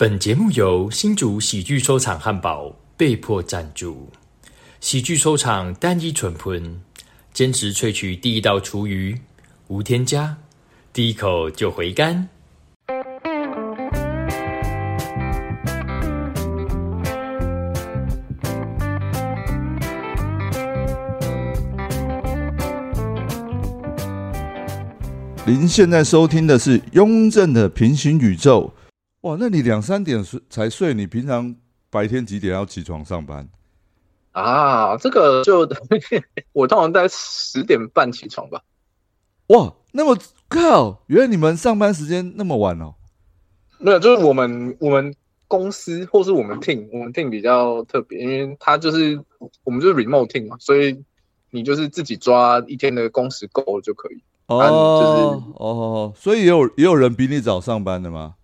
本节目由新竹喜剧收场汉堡被迫赞助。喜剧收场单一纯喷，坚持萃取第一道厨余，无添加，第一口就回甘。您现在收听的是《雍正的平行宇宙》。哇，那你两三点睡才睡，你平常白天几点要起床上班？啊，这个就 我通常在十点半起床吧。哇，那么靠，原来你们上班时间那么晚哦？没有，就是我们我们公司或是我们 team，我们 team 比较特别，因为它就是我们就是 remote team 嘛，所以你就是自己抓一天的工时够了就可以。哦哦，所以也有也有人比你早上班的吗？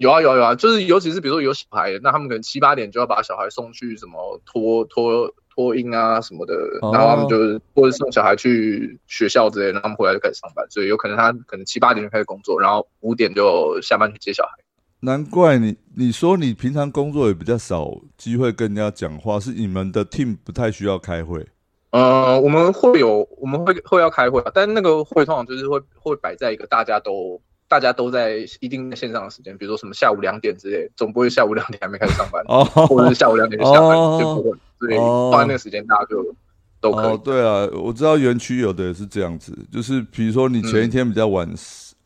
有啊有啊有啊，就是尤其是比如说有小孩，那他们可能七八点就要把小孩送去什么托托托婴啊什么的，然后他们就是或者送小孩去学校之类，然后他们回来就开始上班，所以有可能他可能七八点就开始工作，然后五点就下班去接小孩。难怪你你说你平常工作也比较少机会跟人家讲话，是你们的 team 不太需要开会。呃，我们会有，我们会会要开会，但那个会通常就是会会摆在一个大家都大家都在一定线上的时间，比如说什么下午两点之类，总不会下午两点还没开始上班，哦，或者是下午两点就下班，就不会，所以放在那个时间大家就都可以。哦，对啊，我知道园区有的也是这样子，就是比如说你前一天比较晚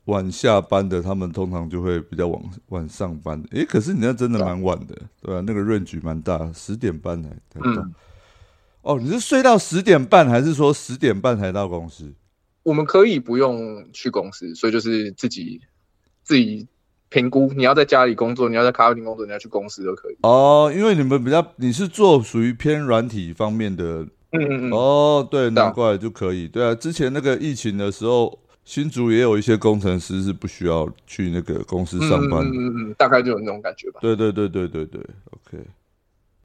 晚下班的，他们通常就会比较晚晚上班。诶，可是你那真的蛮晚的，对啊？那个润局蛮大，十点半才到。哦，你是睡到十点半，还是说十点半才到公司？我们可以不用去公司，所以就是自己自己评估。你要在家里工作，你要在咖啡厅工作，你要去公司都可以。哦，因为你们比较，你是做属于偏软体方面的。嗯嗯嗯。哦，对，难怪就可以。对啊，之前那个疫情的时候，新竹也有一些工程师是不需要去那个公司上班。嗯嗯嗯，大概就有那种感觉吧。对对对对对对，OK。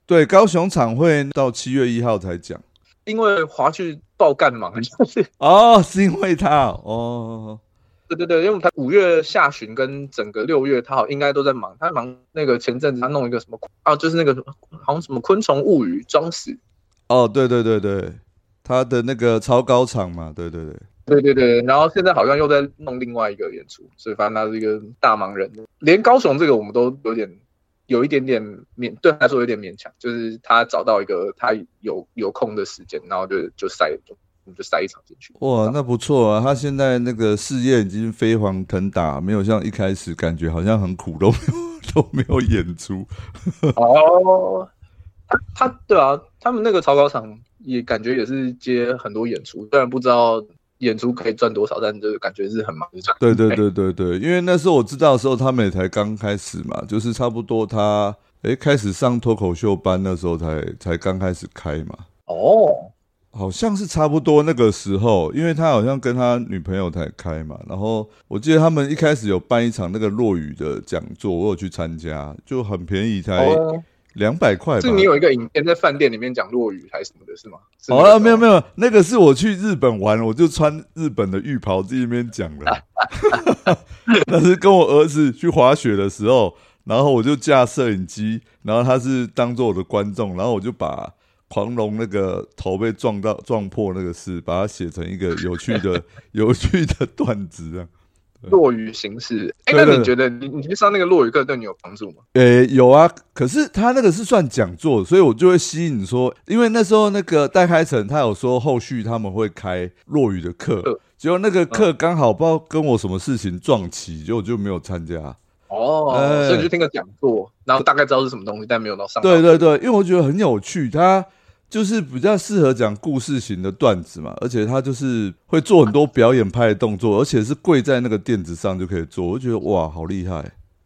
对，高雄场会到七月一号才讲，因为华去爆干忙，哦，是因为他哦，对对对，因为他五月下旬跟整个六月，他好应该都在忙，他忙那个前阵子他弄一个什么啊，就是那个好像什么昆虫物语装死，哦，对对对对，他的那个超高场嘛，对对对，对对对，然后现在好像又在弄另外一个演出，所以反正他是一个大忙人，连高雄这个我们都有点。有一点点勉，对他来说有点勉强，就是他找到一个他有有空的时间，然后就就塞，就就塞一场进去。哇，那不错啊！他现在那个事业已经飞黄腾达，没有像一开始感觉好像很苦，都没有 都没有演出。哦，他他对啊，他们那个草稿厂也感觉也是接很多演出，虽然不知道。演出可以赚多少？但就是感觉是很忙的。对对对对对，因为那时候我知道的时候，他们也才刚开始嘛，就是差不多他哎开始上脱口秀班那时候才才刚开始开嘛。哦，好像是差不多那个时候，因为他好像跟他女朋友才开嘛。然后我记得他们一开始有办一场那个落雨的讲座，我有去参加，就很便宜，才。两百块，是你有一个影片在饭店里面讲落雨还是什么的，是吗？哦，没有没有，那个是我去日本玩，我就穿日本的浴袍在那边讲的。那是跟我儿子去滑雪的时候，然后我就架摄影机，然后他是当做我的观众，然后我就把狂龙那个头被撞到撞破那个事，把它写成一个有趣的 有趣的段子啊。落雨形式，哎，那你觉得你你去上那个落雨课对你有帮助吗？呃，有啊，可是他那个是算讲座，所以我就会吸引说，因为那时候那个戴开成他有说后续他们会开落雨的课，结果那个课刚好不知道跟我什么事情撞齐，结果就没有参加。哦，所以就听个讲座，然后大概知道是什么东西，但没有到上。对对对，因为我觉得很有趣，他。就是比较适合讲故事型的段子嘛，而且他就是会做很多表演派的动作，而且是跪在那个垫子上就可以做，我就觉得哇，好厉害，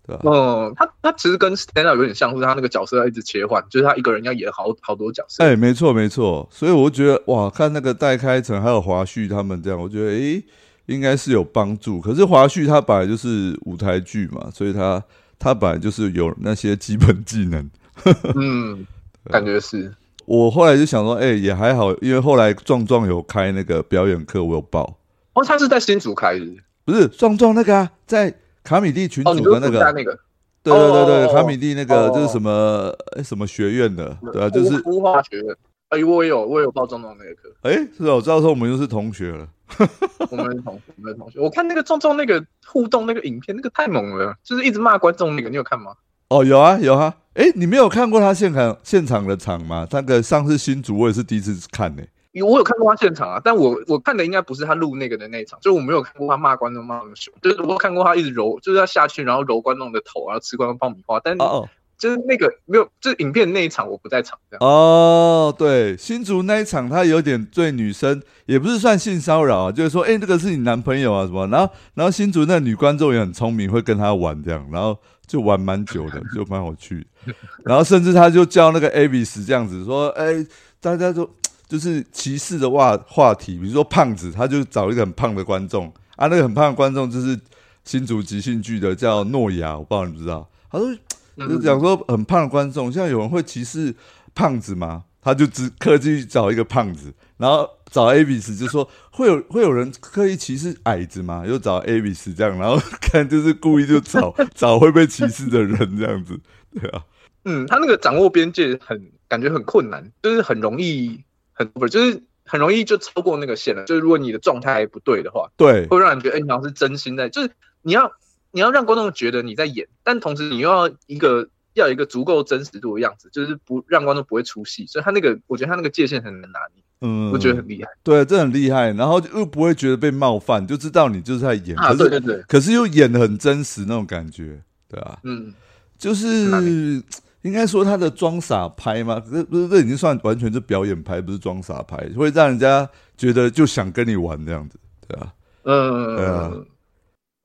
对吧？嗯，他他其实跟 stand up 有点像，是他那个角色要一直切换，就是他一个人要演好好多角色。哎，没错没错，所以我就觉得哇，看那个戴开成还有华旭他们这样，我觉得哎，应该是有帮助。可是华旭他本来就是舞台剧嘛，所以他他本来就是有那些基本技能。嗯，感觉是。我后来就想说，哎，也还好，因为后来壮壮有开那个表演课，我有报。哦，他是在新竹开的，不是壮壮那个啊，在卡米蒂群组的那个。那个。对对对对，哦卡米蒂那个哦就是什么诶什么学院的，对啊，就是孵化学院。哎，我也有，我也有报壮壮那个课。哎，是哦，照说我们又是同学了。我们的同我们的同学，我看那个壮壮那个互动那个影片，那个太猛了，就是一直骂观众那个，你有看吗？哦，有啊有啊，哎，你没有看过他现场现场的场吗？那个上次新竹我也是第一次看呢、有我有看过他现场啊，但我我看的应该不是他录那个的那一场，就是我没有看过他骂观众骂那么凶，就是我有看过他一直揉，就是他下去然后揉观众的头，然后吃观众爆米花，但哦哦。就是那个没有，就是影片那一场我不在场这样。哦，对，新竹那一场他有点对女生也不是算性骚扰啊，就是说，哎，这个是你男朋友啊什么，然后然后新竹那女观众也很聪明，会跟他玩这样，然后就玩蛮久的，就蛮有趣的。然后甚至他就叫那个 Avis 这样子说，哎，大家都就是歧视的话话题，比如说胖子，他就找一个很胖的观众啊，那个很胖的观众就是新竹即兴剧的叫诺亚，我不知道你知不知道，他说。就讲说很胖的观众，像有人会歧视胖子吗？他就只刻意去找一个胖子，然后找 Avis 就说会有会有人刻意歧视矮子吗？又找 Avis 这样，然后 看就是故意就找 找会被歧视的人这样子，对啊，嗯，他那个掌握边界很感觉很困难，就是很容易很不是就是很容易就超过那个线了。就是如果你的状态不对的话，对会让人觉得哎、你好像是真心在，就是你要你要让观众觉得你在演，但同时你又要一个要有一个足够真实度的样子，就是不让观众不会出戏。所以他那个我觉得他那个界限很难拿捏，嗯，我觉得很厉害。对，这很厉害，然后又不会觉得被冒犯，就知道你就是在演，对对对，可是又演的很真实那种感觉，对啊，嗯，就是应该说他的装傻拍吗？可是不是这已经算完全是表演拍，不是装傻拍，会让人家觉得就想跟你玩这样子，对啊，嗯，对啊。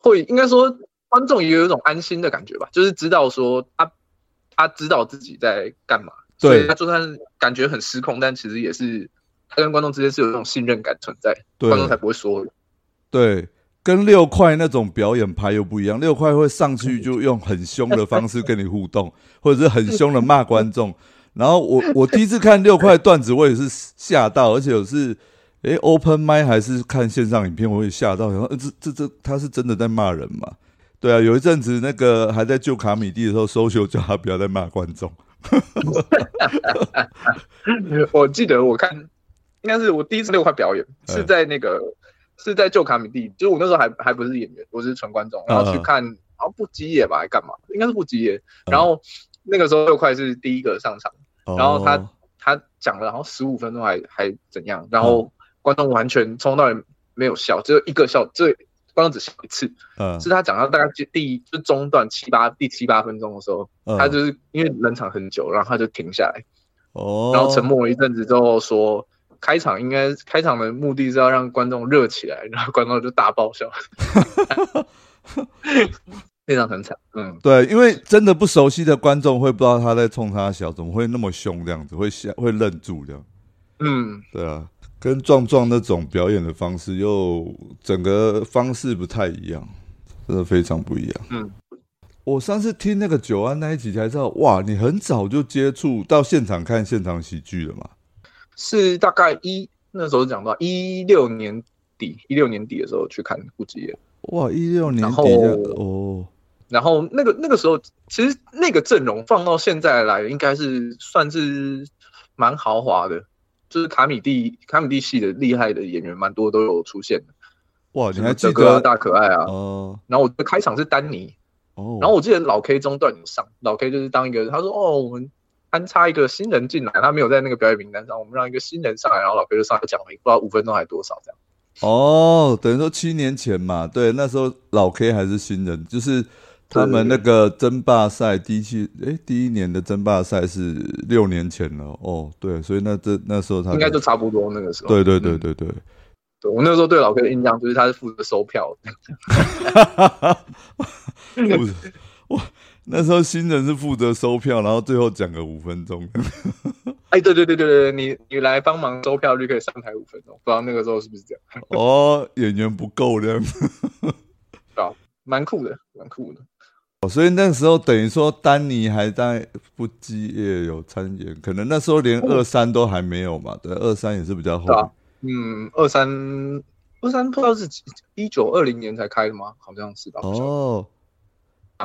会应该说观众也有一种安心的感觉吧，就是知道说他他知道自己在干嘛，对。所以他就算感觉很失控，但其实也是他跟观众之间是有一种信任感存在，对观众才不会说对，跟六块那种表演牌又不一样，六块会上去就用很凶的方式跟你互动，或者是很凶的骂观众。然后我我第一次看六块段子，我也是吓到，而且我是诶 open m i 还是看线上影片，我也吓到，然后、呃、这这这他是真的在骂人嘛？对啊，有一阵子那个还在救卡米蒂的时候，搜修叫他不要再骂观众。我记得我看，应该是我第一次六块表演嗯是在那个是在旧卡米蒂，就是我那时候还还不是演员，我是纯观众，然后去嗯看，然后不吉野吧，还干嘛？应该是不吉野。然后那个时候六块是第一个上场，然后他哦他讲了然后十五分钟还还怎样，然后观众完全从头到尾没有笑，只有一个笑，这观众只笑一次，嗯是他讲到大概第就中段七八第七八分钟的时候，嗯他就是因为冷场很久，然后他就停下来。哦，然后沉默了一阵子之后说，开场应该开场的目的是要让观众热起来，然后观众就大爆笑，非常很惨。嗯，对，因为真的不熟悉的观众会不知道他在冲他笑，怎么会那么凶这样子，会吓会愣住这样。嗯，对啊，跟壮壮那种表演的方式又整个方式不太一样，真的非常不一样。嗯，我上次听那个九安那一集才知道，哇，你很早就接触到现场看现场喜剧了嘛？是大概一那时候讲到一六年底，一六年底的时候去看顾吉野，哇，一六年底的哦，然后那个那个时候其实那个阵容放到现在来，应该是算是蛮豪华的。就是卡米蒂卡米蒂系的厉害的演员，蛮多都有出现的。哇，你还记得？大可爱啊，哦然后我的开场是丹尼，哦，然后我记得老 K 中段有上，老 K 就是当一个，他说哦，我们安插一个新人进来，他没有在那个表演名单上，我们让一个新人上来，然后老 K 就上来讲了，不知道五分钟还多少这样。哦，等于说七年前嘛，对，那时候老 K 还是新人，就是他们那个争霸赛第一期，诶，第一年的争霸赛是六年前了，哦，对，所以那这那时候他应该就差不多那个时候。对对对嗯对对，对我那时候对老 K 的印象就是他是负责收票的，不是哇，那时候新人是负责收票，然后最后讲个五分钟，哎，对对对对对，你你来帮忙收票就可以上台五分钟，不知道那个时候是不是这样？哦，演员不够这样 子，蛮酷的，蛮酷的。哦所以那时候等于说丹尼还在不羁业有参演，可能那时候连二三都还没有嘛，对，二三也是比较后啊。嗯，二三二三不知道是几一九二零年才开的吗？好像是吧。哦，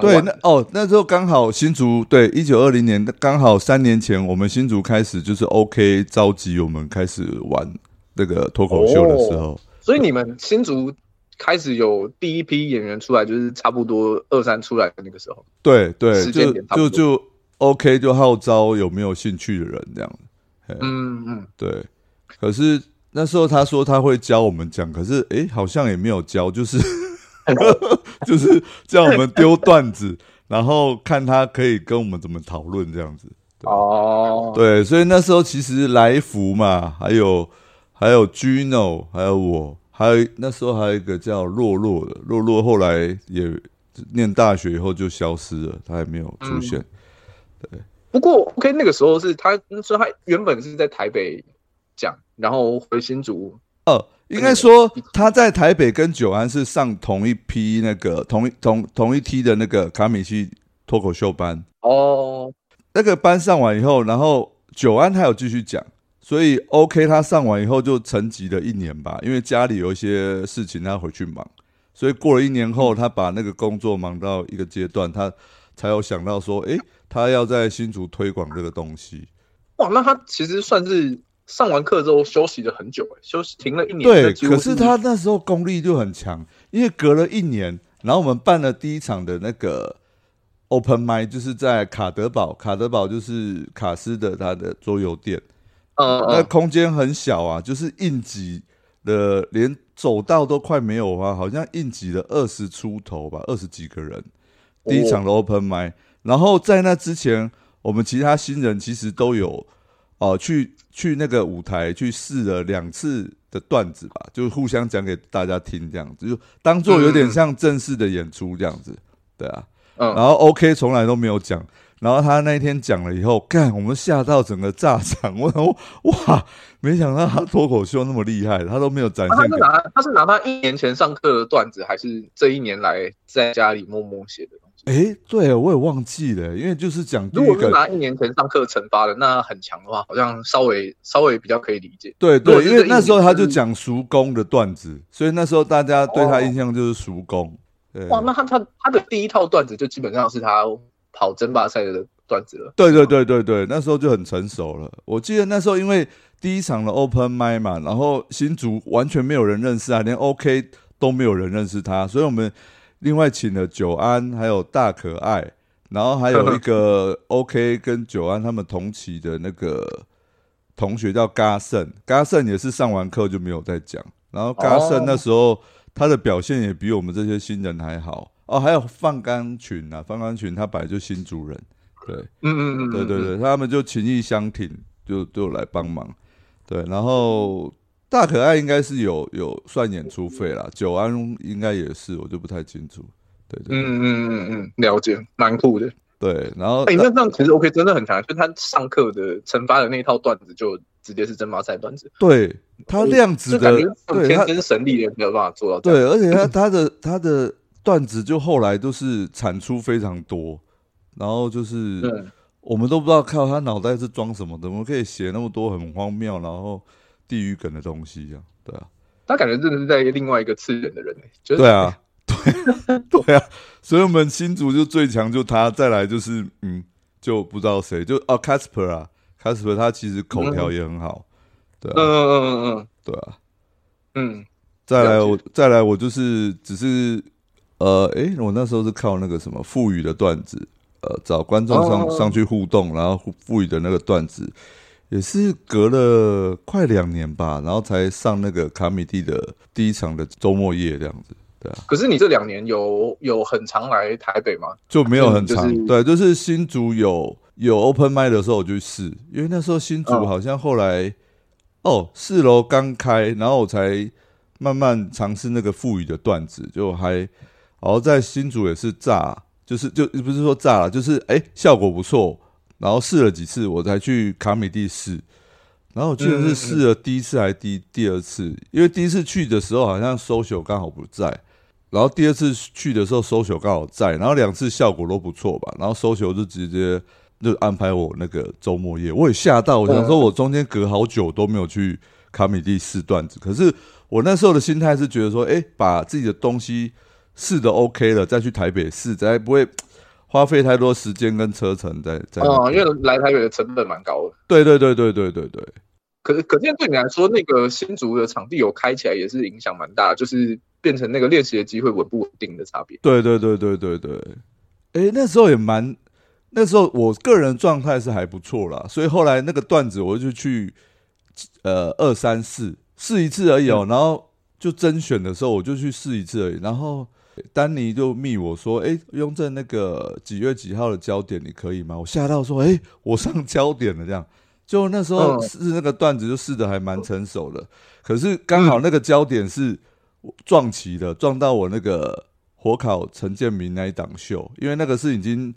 对，那哦，那时候刚好新竹对一九二零年刚好三年前，我们新竹开始就是 OK 召集我们开始玩那个脱口秀的时候，所以你们新竹开始有第一批演员出来，就是差不多二三出来的那个时候。对对，就就就 OK 就号召有没有兴趣的人这样，嗯嗯，对。可是那时候他说他会教我们讲，可是诶好像也没有教，就是 就是叫我们丢段子，然后看他可以跟我们怎么讨论这样子。哦，对，所以那时候其实来福嘛，还有还有 Gino，还有我，还有那时候还有一个叫洛洛的，洛洛后来也念大学以后就消失了，他也没有出现。对不过 OK 那个时候是他说他原本是在台北讲，然后回新竹。哦，应该说他在台北跟九安是上同一批那个同一同同一梯的那个卡米西脱口秀班，哦，那个班上完以后，然后九安他有继续讲，所以 OK 他上完以后就沉寂了一年吧，因为家里有一些事情他回去忙，所以过了一年后，他把那个工作忙到一个阶段，他才有想到说，诶，他要在新竹推广这个东西。哇，那他其实算是上完课之后休息了很久，哎，休息停了一年。对，可是他那时候功力就很强，因为隔了一年，然后我们办了第一场的那个 Open m i 就是在卡德堡，卡德堡就是卡斯的他的桌游店。那嗯那，空间很小啊，就是应急的，连走道都快没有啊，好像应急了二十出头吧，二十几个人。第一场的 open m i 然后在那之前，我们其他新人其实都有哦、去去那个舞台去试了两次的段子吧，就互相讲给大家听，这样子就当做有点像正式的演出这样子，对啊。嗯然后 OK 从来都没有讲，然后他那一天讲了以后，干我们吓到整个炸场，我 哇，没想到他脱口秀那么厉害，他都没有展现给。是拿他是拿他一年前上课的段子，还是这一年来在家里默默写的？哎，对我也忘记了，因为就是讲第如一个，果是拿一年前上课惩罚的，那很强的话，好像稍微稍微比较可以理解。对对，因为那时候他就讲熟工的段子，所以那时候大家对他印象就是熟工。对哇，那他他他的第一套段子就基本上是他跑争霸赛的段子了。对对对对对，那时候就很成熟了。我记得那时候因为第一场的 Open m i 嘛，然后新竹完全没有人认识啊，连 OK 都没有人认识他，所以我们另外请了九安还有大可爱，然后还有一个 OK 跟九安他们同期的那个同学叫嘎胜，嘎胜也是上完课就没有再讲，然后嘎胜哦那时候他的表现也比我们这些新人还好哦，还有范刚群啊，范刚群他本来就新主人，对。嗯嗯嗯，对对对，他们就情意相挺，就就来帮忙。对，然后大可爱应该是有有算演出费啦，九安应该也是，我就不太清楚。对对嗯嗯嗯嗯，了解，蛮酷的。对，然后哎、那这样其实 OK 真的很强，就他上课的惩罚的那一套段子，就直接是争霸赛段子，对他量子的对他天生神力也没有办法做到。对，而且他他的他的段子就后来都是产出非常多，然后就是嗯，我们都不知道靠他脑袋是装什么的，怎么可以写那么多很荒谬，然后地狱梗的东西一样，对啊。他感觉真的是在另外一个次元的人、欸，就是对啊，对对啊，所以我们新竹就最强就他，再来就是嗯，就不知道谁，就哦 Casper 啊，Casper 他其实口条也很好，对嗯啊，嗯嗯嗯对啊，嗯再来我再来我就是只是呃，诶，我那时候是靠那个什么富裕的段子，呃，找观众上、哦上去互动，然后富裕的那个段子。也是隔了快两年吧，然后才上那个卡米蒂的第一场的周末夜这样子，对啊。嗯。可是你这两年有有很常来台北吗？就没有很长，就是对，就是新竹有有 open m i 的时候我就试，因为那时候新竹嗯好像后来、哦四楼刚开，然后我才慢慢尝试那个富裕的段子，就还然后在新竹也是炸，就是就不是说炸了，就是哎、效果不错，然后试了几次我才去卡米蒂试。然后我记得是试了第一次还是第第二次，因为第一次去的时候好像 social 刚好不在，然后第二次去的时候，social 刚好在，然后两次效果都不错吧，然后 social 就直接就安排我那个周末夜，我也吓到，我想说我中间隔好久都没有去卡米蒂试段子，可是我那时候的心态是觉得说，哎，把自己的东西试的 OK 了，再去台北试，才不会花费太多时间跟车程在在那哦，边。因为来台北的成本蛮高的。对对对对对对对，可是可见对你来说，那个新竹的场地有开起来，也是影响蛮大，就是变成那个练习的机会稳不稳定的差别。对对对对对对，哎，那时候也蛮，那时候我个人状态是还不错啦，所以后来那个段子我就去呃二三四试一次而已哦，然后就甄选的时候我就去试一次而已，然后丹尼就密我说，哎，雍正那个几月几号的焦点你可以吗？我吓到说，哎，我上焦点了这样。就那时候嗯。试那个段子就试的还蛮成熟的，可是刚好那个焦点是撞齐的，撞到我那个火烤陈建明那一档秀，因为那个是已经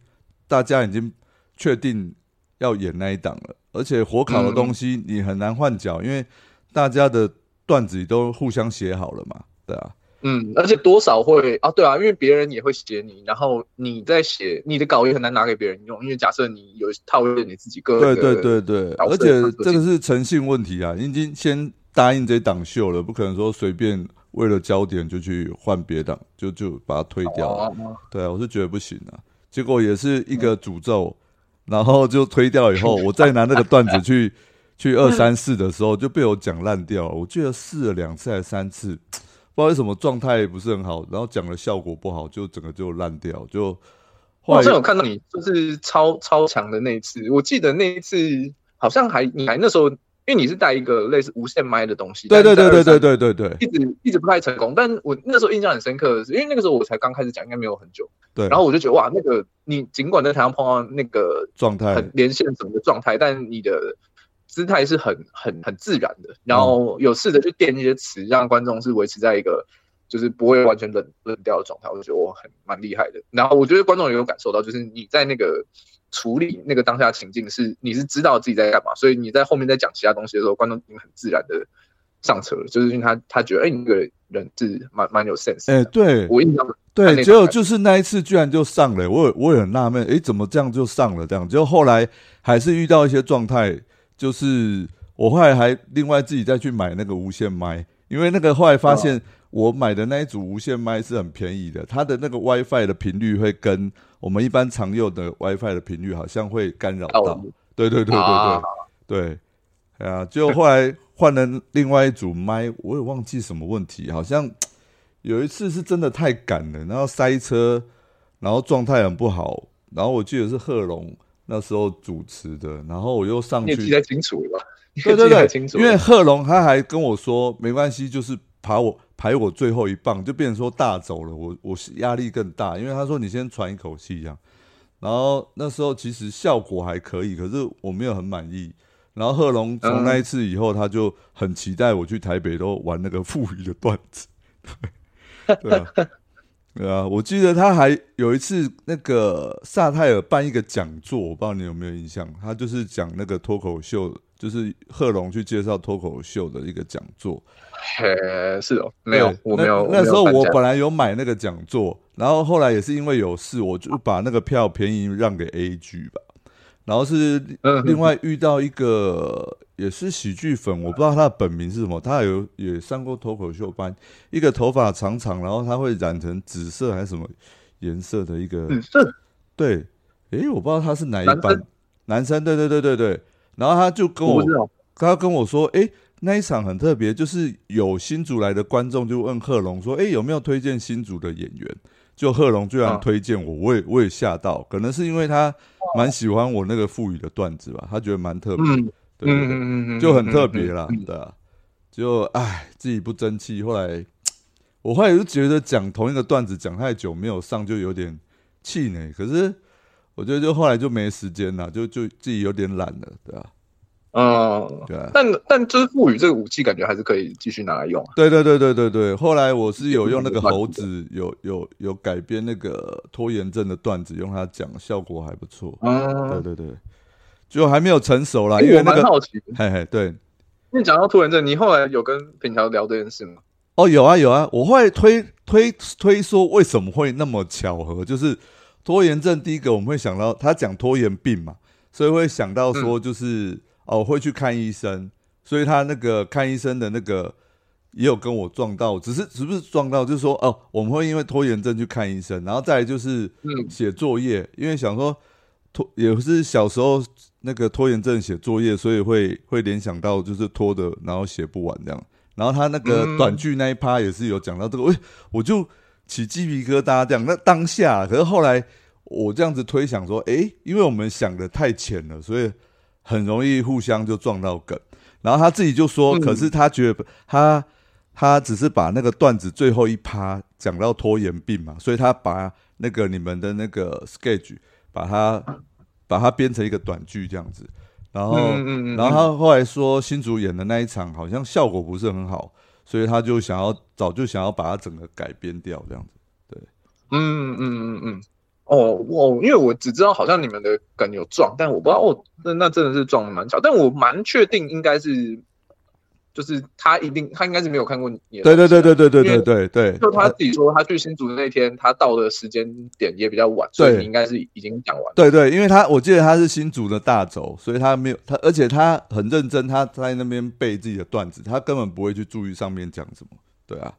大家已经确定要演那一档了，而且火烤的东西你很难换角，因为大家的段子都互相写好了嘛，对啊，嗯，而且多少会啊，对啊，因为别人也会写你，然后你在写你的稿也很难拿给别人用，因为假设你有套用你自己个对人的对对对，而且这个是诚信问题啊，你已经先答应这档秀了，不可能说随便为了焦点就去换别档，就就把它推掉了。哦对啊，我是觉得不行啊。结果也是一个诅咒，然后就推掉以后，我再拿那个段子去 去二三四的时候，就被我讲烂掉了。我记得试了两次还是三次，不知道为什么状态不是很好，然后讲的效果不好，就整个就烂掉。就我好像有看到你就是超超强的那一次，我记得那一次好像还你还那时候，因为你是带一个类似无线麦的东西，对对对对对对，对对对一直一直不太成功。但我那时候印象很深刻的是，因为那个时候我才刚开始讲，应该没有很久，对，然后我就觉得哇，那个你尽管在台上碰到那个状态很连线什么的状态，但你的姿态是很很很自然的，然后有试着去垫一些词，让观众是维持在一个就是不会完全冷冷掉的状态，我觉得我很蛮厉害的。然后我觉得观众也有感受到，就是你在那个处理那个当下情境是你是知道自己在干嘛，所以你在后面在讲其他东西的时候，观众已经很自然的上车了，就是因为他他觉得哎、你这个人是蛮蛮有 sense 的。哎、对我印象对，那结果就是那一次居然就上了，我也我也很纳闷，诶，怎么这样就上了？这样，结果后来还是遇到一些状态，就是我后来还另外自己再去买那个无线麦，因为那个后来发现我买的那一组无线麦是很便宜的，它的那个 WiFi 的频率会跟我们一般常用的 WiFi 的频率好像会干扰到。哦，对对对对对、啊。对，哎呀，就后来换了另外一组麦，我也忘记什么问题，好像有一次是真的太赶了，然后塞车，然后状态很不好，然后我记得是贺龙那时候主持的，然后我又上去，你记得清楚了吧？对对对清，楚，因为贺龙他还跟我说没关系，就是排我排我最后一棒，就变成说大走了，我我是压力更大，因为他说你先喘一口气这样，然后那时候其实效果还可以，可是我没有很满意。然后贺龙从那一次以后，他就很期待我去台北都玩那个富裕的段子，对 对啊，对啊，我记得他还有一次那个萨泰尔办一个讲座，我不知道你有没有印象，他就是讲那个脱口秀，就是贺龙去介绍脱口秀的一个讲座。嘿，是哦，没有，我没有。那那时候我本来有买那个讲座，然后后来也是因为有事，我就把那个票便宜让给 AG 吧。然后是嗯另外遇到一个也是喜剧粉，我不知道他的本名是什么，他有也上过脱口秀班，一个头发长长，然后他会染成紫色还是什么颜色的一个，紫色？对，诶，我不知道他是哪一男班生，男生，对对对对对，然后他就跟我他跟我说，诶，那一场很特别，就是有新竹来的观众就问贺龙说，诶，有没有推荐新竹的演员？就贺龙居然嗯。推荐我，我也我也吓到，可能是因为他蛮喜欢我那个富语的段子吧，他觉得蛮特别，嗯。对对对。嗯嗯嗯，就很特别啦嗯，对啊，就唉自己不争气，后来我后来就觉得讲同一个段子讲太久没有上，就有点气馁。可是我觉得就后来就没时间了，就就自己有点懒了，对啊，嗯，对啊，但但就是赋予这个武器，感觉还是可以继续拿来用啊。对对对对对对。后来我是有用那个猴子，有有有改编那个拖延症的段子，用它讲，效果还不错。对嗯，对对对，就还没有成熟啦，欸因为那个，蛮好奇，嘿嘿，对，因为讲到拖延症，你后来有跟品乔聊这件事吗？哦，有啊有啊，我会推推推说为什么会那么巧合，就是拖延症。第一个我们会想到他讲拖延病嘛，所以会想到说就是、哦会去看医生，所以他那个看医生的那个也有跟我撞到，只是是不是撞到，就是说哦，我们会因为拖延症去看医生，然后再来就是嗯写作业，因为想说拖也是小时候那个拖延症写作业，所以会会联想到就是拖的，然后写不完这样。然后他那个嗯短剧那一趴也是有讲到这个，喂、我就起鸡皮疙瘩这样。那当下，可是后来我这样子推想说，诶，因为我们想的太浅了，所以很容易互相就撞到梗。然后他自己就说，嗯可是他觉得他他只是把那个段子最后一趴讲到拖延病嘛，所以他把那个你们的那个 sketch 把它把它编成一个短剧这样子。然后，嗯嗯嗯然后他后来说新主演的那一场好像效果不是很好，所以他就想要早就想要把它整个改编掉这样子。对，嗯嗯嗯嗯嗯，哦我因为我只知道好像你们的梗有撞，但我不知道哦，那那真的是撞的蛮巧，但我蛮确定应该是，就是他一定他应该是没有看过你的对对对对对对对对对，就他自己说，他去新竹的那天，他到的时间点也比较晚，所以你应该是已经讲完了。对对，因为他我记得他是新竹的大轴，所以他没有他，而且他很认真，他在那边背自己的段子，他根本不会去注意上面讲什么。对啊，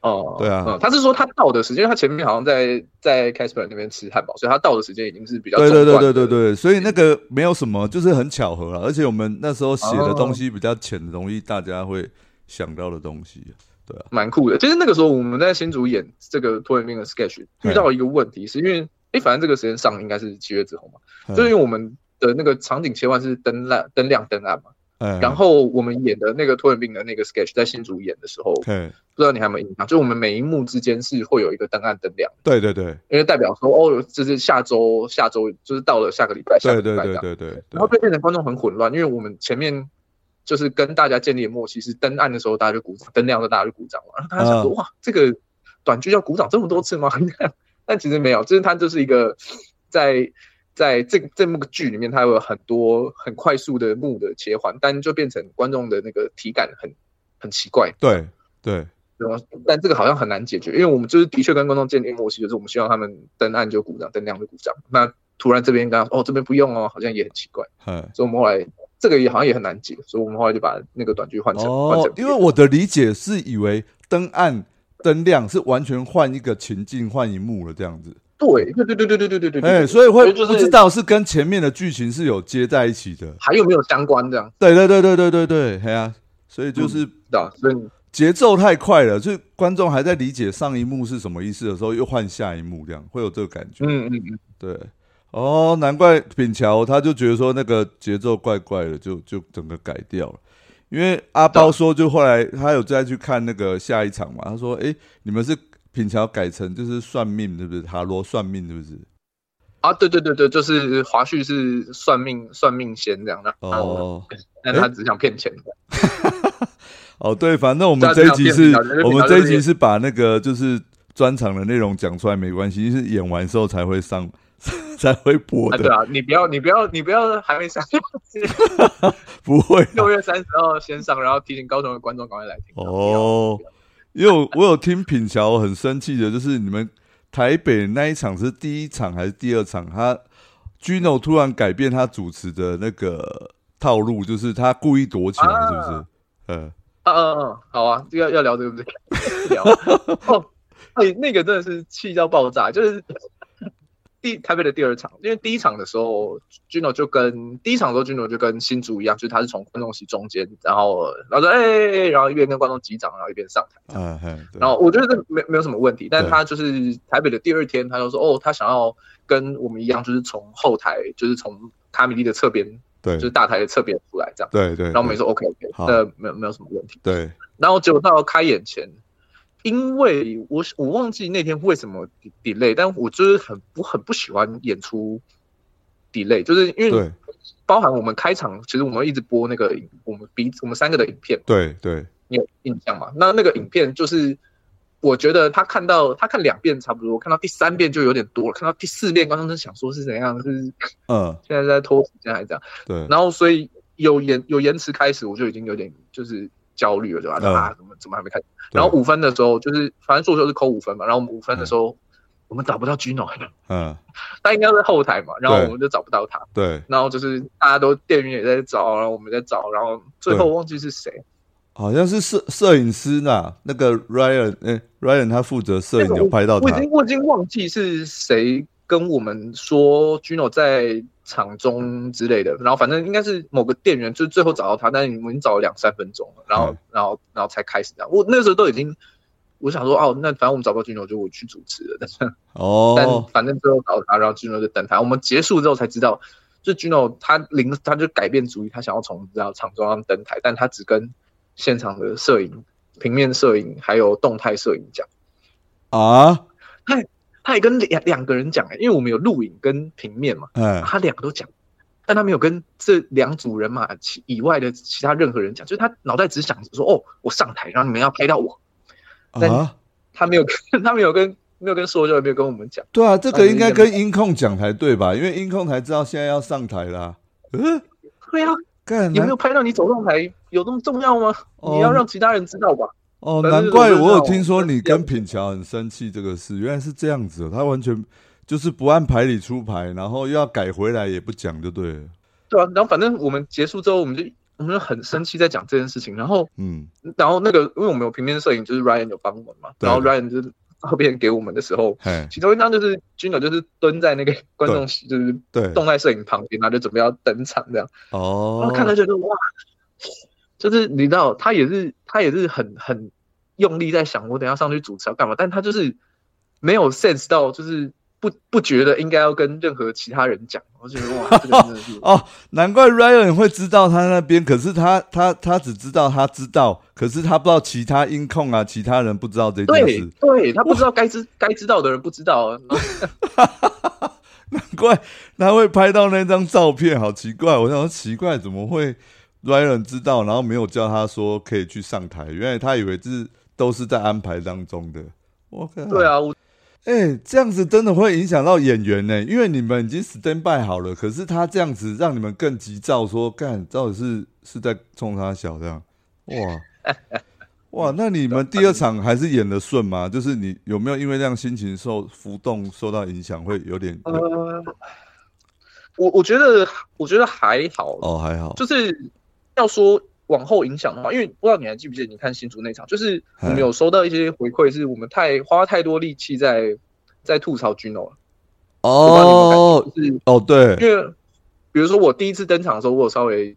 哦，对啊嗯，他是说他到的时间，因为他前面好像在在 Casper 那边吃汉堡，所以他到的时间已经是比较对对对对对对，所以那个没有什么，就是很巧合了。而且我们那时候写的东西比较浅，容易大家会想到的东西。对啊，蛮酷的。其实那个时候我们在新竹演这个拖延病的 sketch，遇到一个问题，是因为哎，反正这个时间上应该是七月之后嘛，嗯就是因为我们的那个场景切换是灯亮灯亮灯暗嘛，嗯然后我们演的那个拖延病的那个 sketch 在新竹演的时候，不，知道你还有没有印象？就我们每一幕之间是会有一个灯暗灯亮。对对对因为代表说哦，就是下周下周就是到了下个礼拜，下个礼拜对对然后就变成观众很混乱，因为我们前面就是跟大家建立默契是灯暗的时候大家就鼓掌，灯亮的大家就鼓掌嘛，然后大家想说、嗯哇，这个短剧要鼓掌这么多次吗？但其实没有，就是它就是一个在在这这幕剧里面，它有很多很快速的幕的切换，但就变成观众的那个体感很很奇怪。对对然后，但这个好像很难解决，因为我们就是的确跟观众建立默契，就是我们希望他们灯暗就鼓掌，灯亮就鼓掌。那突然这边刚哦这边不用哦，好像也很奇怪，嗯。所以我们后来这个也好像也很难解，所以我们后来就把那个短剧换成换哦成，因为我的理解是以为灯暗灯亮是完全换一个情境换一幕了这样子，对对对对对对对对对对，哎，所以会不知道是跟前面的剧情是有接在一起的。还有没有相关这样，对对对对对对对，哎呀，所以就是知道？所以节奏太快了，所以观众还在理解上一幕是什么意思的时候，又换下一幕，这样会有这个感觉。嗯嗯嗯，对，哦，难怪品乔他就觉得说那个节奏怪怪的，就就整个改掉了。因为阿包说，就后来他有再去看那个下一场嘛，他说：“哎，你们是品桥改成就是算命，是不是？塔罗算命，是不是？啊对对对对，就是华胥是算命算命仙这样的，哦但他只想骗钱，哦，对，反正我们这一集是我们这一集是把那个就是专场的内容讲出来没关系，是演完之后才会上 才会播啊对，啊，你不要你不要你不要还没上，不会啊六月三十号先上，然后提醒高雄的观众赶快来听。哦。因为我我有听品乔很生气的，就是你们台北那一场是第一场还是第二场？他 Gino 突然改变他主持的那个套路，就是他故意躲起来，啊是不是？呃，嗯嗯嗯，好啊，这个要聊对不对？聊哦，哎，那个真的是气到爆炸，就是第台北的第二场，因为第一场的时候，Gino 就跟第一场的时候，Gino 就跟新竹一样，就是他是从观众席中间，然后然后说哎、哎哎然后一边跟观众击掌，然后一边上台。啊，嘿然后我觉得这没没有什么问题，但对他就是台北的第二天，他就说哦，他想要跟我们一样，就是从后台，就是从卡米利的侧边，对就是大台的侧边出来这样。对对，然后我们也说 OK OK，那没有没有什么问题。对然后结果到开演前，因为我我忘记那天为什么 delay，但我就是很我很不喜欢演出 delay，就是因为包含我们开场，其实我们一直播那个我们彼我们三个的影片，对对你有印象吗？那那个影片就是。我觉得他看到他看两遍差不多，看到第三遍就有点多了。看到第四遍，观众就想说是怎样，就是嗯现在在拖时间还是这样？对，然后所以有延有延迟开始，我就已经有点就是焦虑了，对吧？嗯。啊，怎么怎么还没开然后五分的时候，就是反正做球是扣五分嘛，然后我们五分的时候，我们找不到 Gino，嗯。他应该在后台嘛，然后我们就找不到他，对。然后就是大家都店员也在找，然后我们在找，然后最后忘记是谁，好像是摄摄影师呐，那个 Ryan，哎，Ryan 他负责摄影，有拍到他。我已经我已经忘记是谁跟我们说 Gino 在场中之类的，然后反正应该是某个店员，就最后找到他，但是我们已经找了两三分钟了，然后然后然后才开始这样。我那个时候都已经，我想说哦，那反正我们找不到 Gino，就我去主持了。但是哦，但反正最后找到他，然后 Gino 就等他。我们结束之后才知道，就 Gino 他临他就改变主意，他想要从这样场中央登台，但他只跟现场的摄影、平面摄影还有动态摄影讲啊，他他也跟两两个人讲哎，因为我们有录影跟平面嘛，嗯，他两个都讲，但他没有跟这两组人马其以外的其他任何人讲，就是他脑袋只想着说哦，我上台，然后你们要拍到我，但啊，他没有跟他没有跟没有跟说就也没有跟我们讲，对啊，这个应该跟音控讲才对吧？因为音控才知道现在要上台啦。嗯，对啊，干难有没有拍到你走上台有那么重要吗？哦你要让其他人知道吧。哦，难怪我有听说你跟品乔很生气这个事，原来是这样子哦，他完全就是不按牌理出牌，然后又要改回来也不讲就对了。对啊，然后反正我们结束之后，我们就我们就很生气在讲这件事情，然后嗯，然后那个因为我们有平面摄影，就是 Ryan 有帮我们嘛，然后 Ryan 就是照片给我们的时候，其中一张就是 Gino 就是蹲在那个观众席，就是对，动态摄影旁边，然后就准备要登场这样，然哦后，看到觉得哇，就是你知道他也是他也是很很用力在想我等下上去主持要干嘛，但他就是没有 sense 到就是。不不觉得应该要跟任何其他人讲，我觉得哇，这个真的是哦，难怪 Ryan 会知道他那边，可是他他他只知道他知道，可是他不知道其他音控啊，其他人不知道这件对事，对，他不知道 该知该知道的人不知道啊，难怪他会拍到那张照片，好奇怪。我想说奇怪，怎么会 Ryan 知道，然后没有叫他说可以去上台？原来他以为是都是在安排当中的。我靠，对，啊，我哎、这样子真的会影响到演员呢，因为你们已经 stand by 好了，可是他这样子让你们更急躁，说干到底是是在冲他小这样，哇 哇，那你们第二场还是演的顺吗？就是你有没有因为这样心情受浮动受到影响，会有点、呃，我我觉得我觉得还好，哦还好，就是要说往后影响的话，因为不知道你还记不记得你看新竹那场，就是我们有收到一些回馈，是我们太花太多力气在在吐槽 Gino 了。我不知道你有没有感觉，就是哦对，因为比如说我第一次登场的时候，我有稍微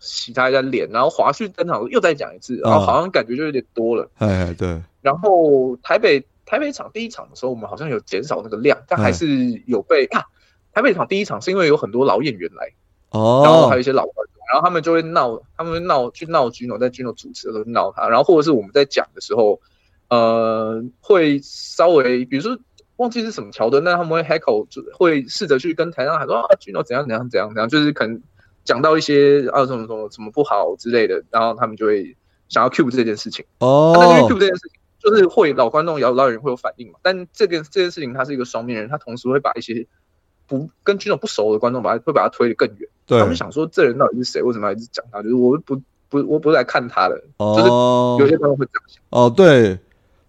洗他一下脸，然后华旭登场又再讲一次，然后好像感觉就有点多了。哎哎对，然后台北台北场第一场的时候，我们好像有减少那个量，但还是有被啊。台北场第一场是因为有很多老演员来，然后还有哦一些老观众，然后他们就会闹，他们会闹去闹 Gino，在 Gino 主持的时候闹他，然后或者是我们在讲的时候，呃，会稍微比如说忘记是什么桥段，但他们会 heckle，就会试着去跟台上喊说啊 Gino 怎样怎样怎样怎样，就是可能讲到一些啊什么什么什么不好之类的，然后他们就会想要 cue 这件事情。哦那因为 cue 这件事情，就是会老观众、老老演员会有反应嘛。但这个这件事情，它是一个双面人，他同时会把一些不跟军种不熟的观众，把他会把他推得更远。对他们想说，这人到底是谁？为什么要一直讲他？就是我不不我不是来看他的，就是哦有些观众会这样想。哦对，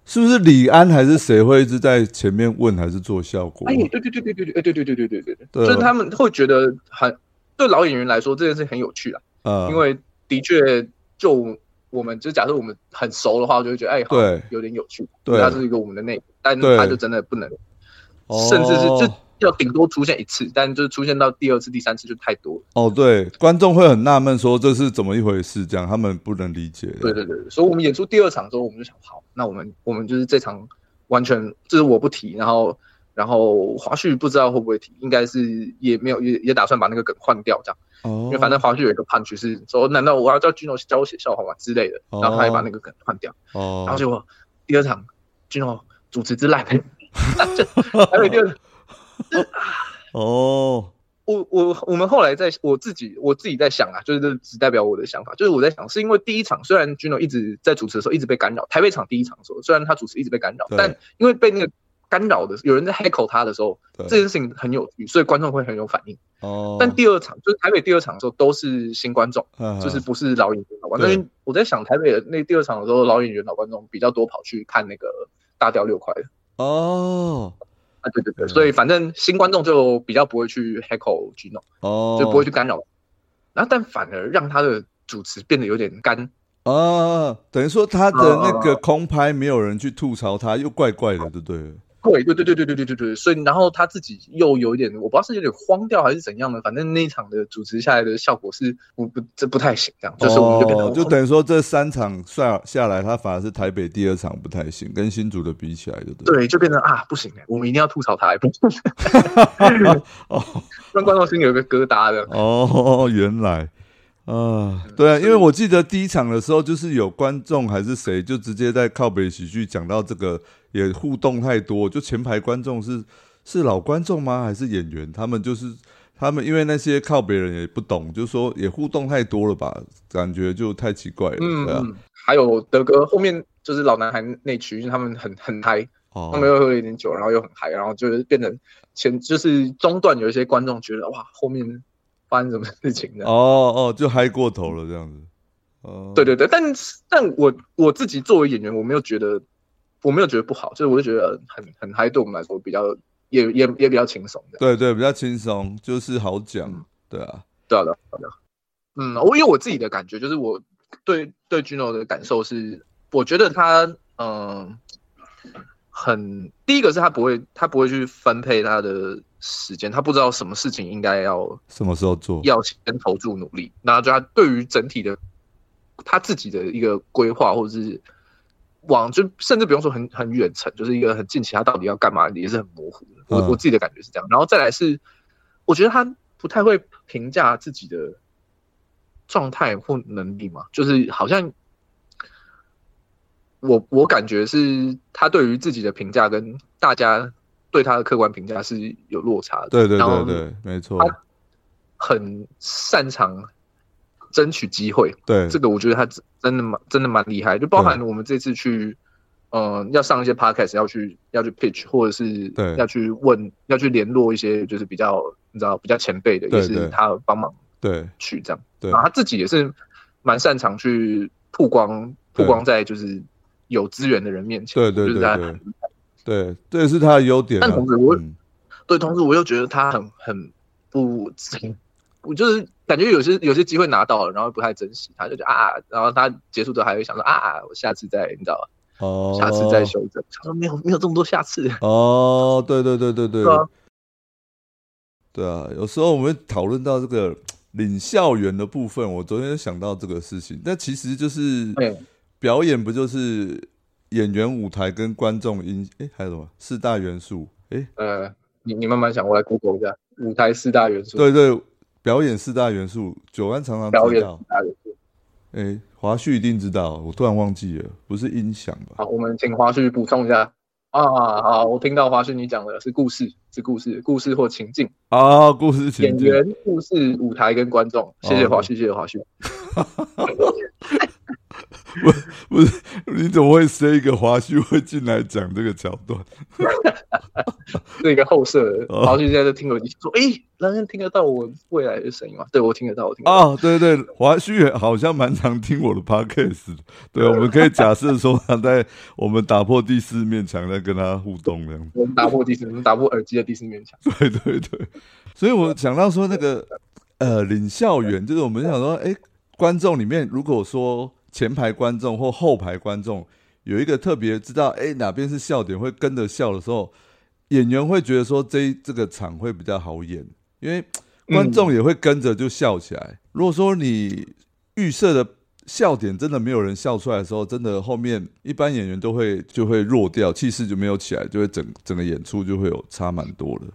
是不是李安还是谁会一直在前面问还是做效果？哎，对对对对对对，哎对对对对对对对，就是他们会觉得很对老演员来说这件事情很有趣啊，啊，因为的确就。我们就假设我们很熟的话，我就会觉得哎，好对有点有趣，对他是一个我们的内容，但对他就真的不能哦甚至是就要顶多出现一次，但就是出现到第二次、第三次就太多了。哦，对，观众会很纳闷说这是怎么一回事，这样他们不能理解。对对对，所以我们演出第二场之后，我们就想，好，那我们我们就是这场完全就是我不提，然后然后华旭不知道会不会提，应该是也没有也也打算把那个梗换掉这样，哦，因为反正华旭有一个判决是说，难道我要叫 Gino 教我写笑话吗之类的，哦然后他也把那个梗换掉，哦，然后结果第二场 Gino 主持之烂，就还有第二。哦，我我我们后来在我自己我自己在想啊，就是这只代表我的想法，就是我在想，是因为第一场虽然 Gino 一直在主持的时候一直被干扰，台北场第一场的时候虽然他主持一直被干扰，但因为被那个干扰的有人在 heckle 他的时候，对这件事情很有趣，所以观众会很有反应。哦，但第二场就是台北第二场的时候都是新观众，嗯就是不是老演员老观众。我在想台北的那第二场的时候，老演员老观众比较多跑去看那个大雕六块的。哦啊，对对对，所以反正新观众就比较不会去 heckle Gino。哦，就不会去干扰。然后，但反而让他的主持变得有点干，啊，等于说他的那个空拍没有人去吐槽他，又怪怪的，对不对？对对对对对对对对对，所以然后他自己又有一点，我不知道是有点慌掉还是怎样的，反正那一场的主持下来的效果是不不这不太行，这样就是我们就变成就等于说这三场下下来，他反而是台北第二场不太行，跟新竹的比起来，就对？对，就变成啊不行哎，我们一定要吐槽他，不哦，让观众心里有个疙瘩的哦，原来。啊，对啊，因为我记得第一场的时候，就是有观众还是谁，就直接在靠北喜剧讲到这个，也互动太多。就前排观众是是老观众吗？还是演员？他们就是他们，因为那些靠北人也不懂，就说也互动太多了吧，感觉就太奇怪了。嗯，还有德哥后面就是老男孩那区，他们很很嗨，他们又喝了一点酒，然后又很嗨，然后就是变成前就是中段有一些观众觉得哇，后面。发生什么事情的？哦哦，就嗨过头了这样子。哦，对对对，但但我我自己作为演员，我没有觉得，我没有觉得不好，就是我就觉得很很嗨，对我们来说比较也也也比较轻松。对对，比较轻松，就是好讲。对啊，对啊，对啊。嗯，我因为我自己的感觉，就是我对对 Gino 的感受是，我觉得他嗯，很第一个是他不会，他不会去分配他的。时间，他不知道什么事情应该要什么时候做，要先投注努力。那就他对于整体的他自己的一个规划，或者是往就甚至不用说很很远程，就是一个很近期，他到底要干嘛也是很模糊的。我我自己的感觉是这样。然后再来是，我觉得他不太会评价自己的状态或能力嘛，就是好像我我感觉是他对于自己的评价跟大家。对他的客观评价是有落差的，对对对对，没错。他很擅长争取机会，对。这个我觉得他真的蛮真的蛮厉害。就包含我们这次去，嗯，要上一些 podcast，要去要去 pitch，或者是要去问，要去联络一些就是比较你知道比较前辈的，也是他帮忙对。去这样。对，他自己也是蛮擅长去曝光曝光在就是有资源的人面前，对对对对。对，这也是他的优点。但同时，我对同时我又觉得他很很不，我就是感觉有些有些机会拿到了，然后不太珍惜，他就觉得啊，然后他结束之后还会想说啊，我下次再你知道吧哦，下次再修正。他说没有没有这么多下次。哦，对对对对对，对啊，有时候我们讨论到这个领校园的部分，我昨天想到这个事情，但其实就是表演不就是。演员、舞台跟观众音，哎，还有什么四大元素？哎，呃，你你慢慢想，我来 Google 一下舞台四大元素。对对，表演四大元素，九安常常表演四大元素。哎，华旭一定知道，我突然忘记了，不是音响吧？好，我们请华旭补充一下。啊，好，我听到华旭你讲的是故事，是故事，故事或情境。啊，故事情境演员、故事、舞台跟观众。谢谢华旭，谢谢华旭。不不是，你怎么会塞一个华胥会进来讲这个桥段？是一个后设，华胥现在在听耳机说：“哎，人人听得到我未来的声音吗？”对我听得到，我听。哦，对对，华胥好像蛮常听我的 podcast。对，我们可以假设说他在我们打破第四面墙，在跟他互动这样。我们打破第四，我们打破耳机的第四面墙。对对对，所以我想到说那个呃领校园，就是我们想说，哎，观众里面如果说。前排观众或后排观众有一个特别知道，哎，哪边是笑点会跟着笑的时候，演员会觉得说这这个场会比较好演，因为观众也会跟着就笑起来。如果说你预设的笑点真的没有人笑出来的时候，真的后面一般演员都会就会弱掉，气势就没有起来，就会整整个演出就会有差蛮多的。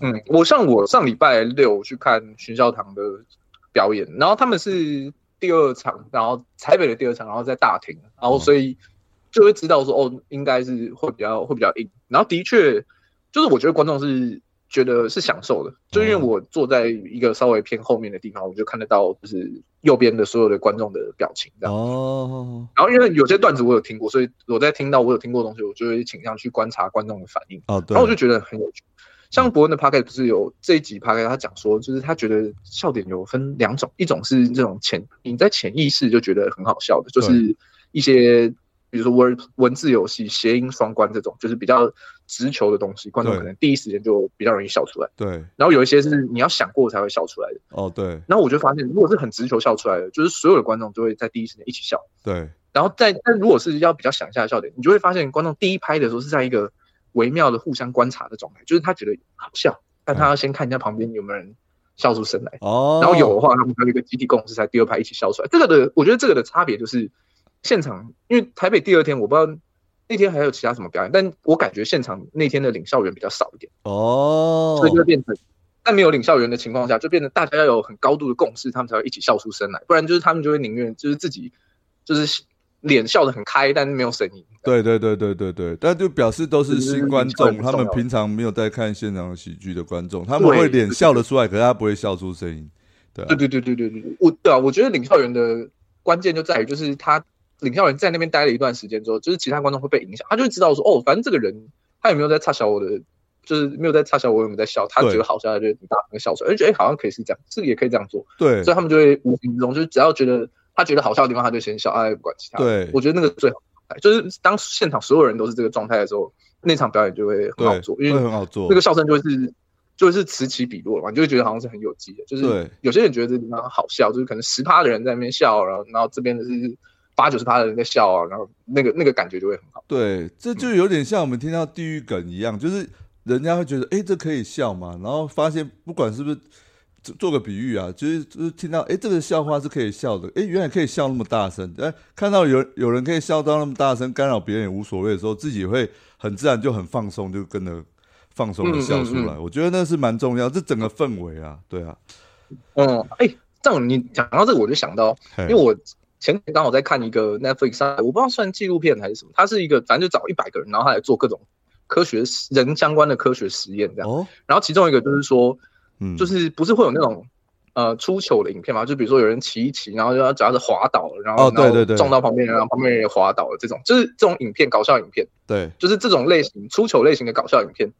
嗯，我像我上礼拜六去看徐孝堂的表演，然后他们是。第二场，然后台北的第二场，然后在大厅，然后所以就会知道说，哦，应该是会比较会比较硬。然后的确，就是我觉得观众是觉得是享受的，就因为我坐在一个稍微偏后面的地方，我就看得到就是右边的所有的观众的表情。哦。然后因为有些段子我有听过，所以我在听到我有听过东西，我就会倾向去观察观众的反应。哦，对。然后我就觉得很有趣。像伯恩的 p o c a s t 不是有这一集 p o c a s t 他讲说，就是他觉得笑点有分两种，一种是这种潜你在潜意识就觉得很好笑的，就是一些比如说文文字游戏、谐音双关这种，就是比较直球的东西，观众可能第一时间就比较容易笑出来。对，然后有一些是你要想过才会笑出来的。哦对然后我就发现，如果是很直球笑出来的，就是所有的观众就会在第一时间一起笑。对，然后在但如果是要比较想一下笑点，你就会发现观众第一拍的时候是在一个微妙的互相观察的状态，就是他觉得好笑，但他要先看一下旁边有没有人笑出声来。哦，然后有的话，他们还有一个集体共识，在第二排一起笑出来。这个的，我觉得这个的差别就是现场，因为台北第二天我不知道那天还有其他什么表演，但我感觉现场那天的领笑员比较少一点，哦所以就会变成在没有领笑员的情况下，就变成大家要有很高度的共识，他们才会一起笑出声来，不然就是他们就会宁愿就是自己就是脸笑得很开，但是没有声音。对对对对对对，但就表示都是新观众，他们平常没有在看现场喜剧的观众，他们会脸笑得出来，可是他不会笑出声音。对啊对对对对对我对啊，我觉得领笑员的关键就在于，就是他领笑员在那边待了一段时间之后，就是其他观众会被影响，他就会知道说，哦，反正这个人他有没有在插小我的，就是没有在插小我有没有在笑，他觉得好笑，他就会很大声地笑出来，而且哎，好像可以是这样，这个也可以这样做，对所以他们就会无形之中，就是只要觉得他觉得好笑的地方，他就先笑，他也不管其他的。对我觉得那个最好，就是当现场所有人都是这个状态的时候，那场表演就会很好，做，因为很好做。那个笑声就会是就会是此起彼落嘛，你就会觉得好像是很有机的。就是有些人觉得这地方好笑，就是可能十趴的人在那边笑，然后然后这边的是八九十趴的人在笑啊，然后那个那个感觉就会很好。对，这就有点像我们听到地狱梗一样，就是人家会觉得，哎，这可以笑嘛？然后发现不管是不是做做个比喻啊，就是就是听到，哎，这个笑话是可以笑的，哎，原来可以笑那么大声，哎，看到有有人可以笑到那么大声，干扰别人也无所谓的时候，自己会很自然就很放松，就跟着放松的笑出来。嗯我觉得那是蛮重要，这整个氛围啊，对啊，嗯，哎，这样你讲到这个，我就想到，因因为我前天刚好在看一个 Netflix 上，我不知道算纪录片还是什么，它是一个反正就找一百个人，然后他来做各种科学人相关的科学实验这样。哦，然后其中一个就是说，嗯，就是不是会有那种呃出糗的影片嘛？就比如说有人骑一骑，然后就要只要是滑倒了，然后哦对对对。撞到旁边人，然后旁边人也滑倒了，这种就是这种影片搞笑影片，对，就是这种类型出糗类型的搞笑影片，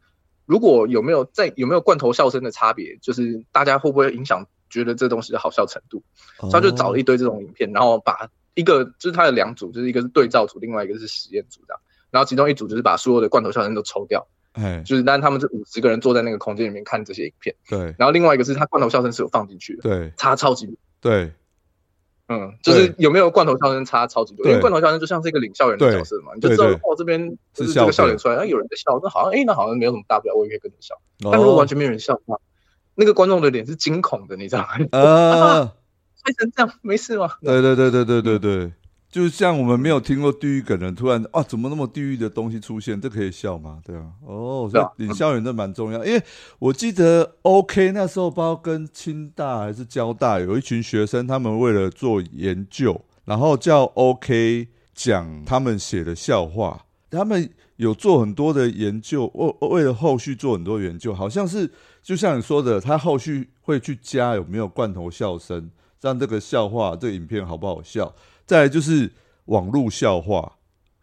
如果有没有在有没有罐头笑声的差别，就是大家会不会影响觉得这东西的好笑程度？他就找了一堆这种影片，然后把一个就是他的两组，就是一个是对照组，另外一个是实验组这样。然后其中一组就是把所有的罐头笑声都抽掉，哎，就是但他们这五十个人坐在那个空间里面看这些影片。对然后另外一个是他罐头笑声是有放进去的，对差超级多，对嗯，就是有没有罐头笑声差超级多，因为罐头笑声就像是一个领笑员的角色嘛，你就知道哦这边就是这个笑点点出来，然后有人在笑，那好像哎那好像没有什么大不了，我也可以跟着笑。哦但如果完全没有人笑的话，那个观众的脸是惊恐的，你知道吗？啊。拍成这样没事吗？对对对对对对对，就像我们没有听过地狱梗的，突然啊，怎么那么地狱的东西出现？这可以笑吗？对啊，哦，所以领校园这蛮重要，因为我记得 OK 那时候包括跟清大还是交大有一群学生，他们为了做研究，然后叫 OK 讲他们写的笑话，他们有做很多的研究，为为了后续做很多研究，好像是就像你说的，他后续会去加有没有罐头笑声。让这个笑话、这个影片好不好笑？再来就是网络笑话，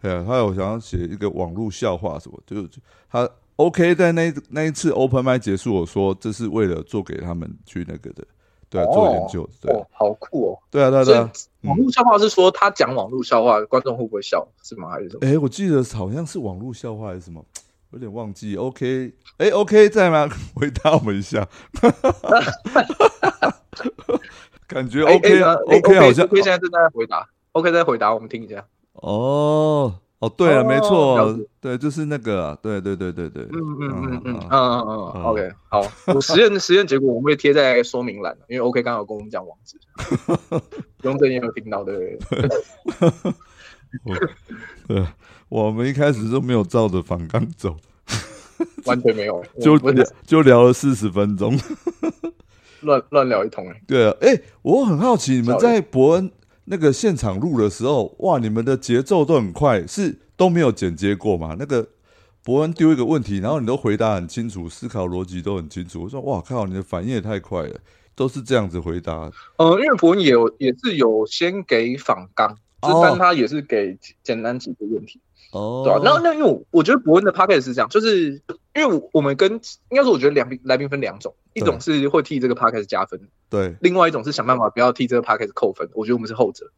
哎呀，他有想要写一个网络笑话什么，就就他 OK 在那那一次 Open i 结束，我说这是为了做给他们去那个的，对啊，做研究，对哦，好酷哦！对啊，对啊，对啊。网络笑话是说他讲网络笑话，观众会不会笑是吗？还是什么？哎，我记得好像是网络笑话还是什么，有点忘记。OK，哎，OK 在吗？回答我们一下。感觉哎 OK 啊哎，OK 好像 OK 现在正在回答，OK 在回答，我们听一下。哦哦，对啊，哦没错，对，就是那个啊，对对对对对，嗯嗯嗯嗯嗯啊嗯嗯，OK，好，我实验 实验结果我们会贴在说明栏，因为 OK 刚好跟我们讲网址，雍正也有听到，对不对？对，我们一开始都没有照着反纲走，完全没有，就聊就聊了四十分钟。乱乱聊一通哎。对啊，哎，我很好奇，你们在伯恩那个现场录的时候，哇，你们的节奏都很快，是都没有剪接过吗？那个伯恩丢一个问题，然后你都回答很清楚，思考逻辑都很清楚。我说，哇靠，你的反应也太快了，都是这样子回答。呃，因为伯恩也有也是有先给访纲，就但他也是给简单几个问题。哦，对啊，那那因为我我觉得伯恩的 p o c k e t 是这样，就是因为我们跟应该说我觉得两来宾分两种，一种是会替这个 p o c k e t 加分，对，另外一种是想办法不要替这个 p o c k e t 扣分。我觉得我们是后者，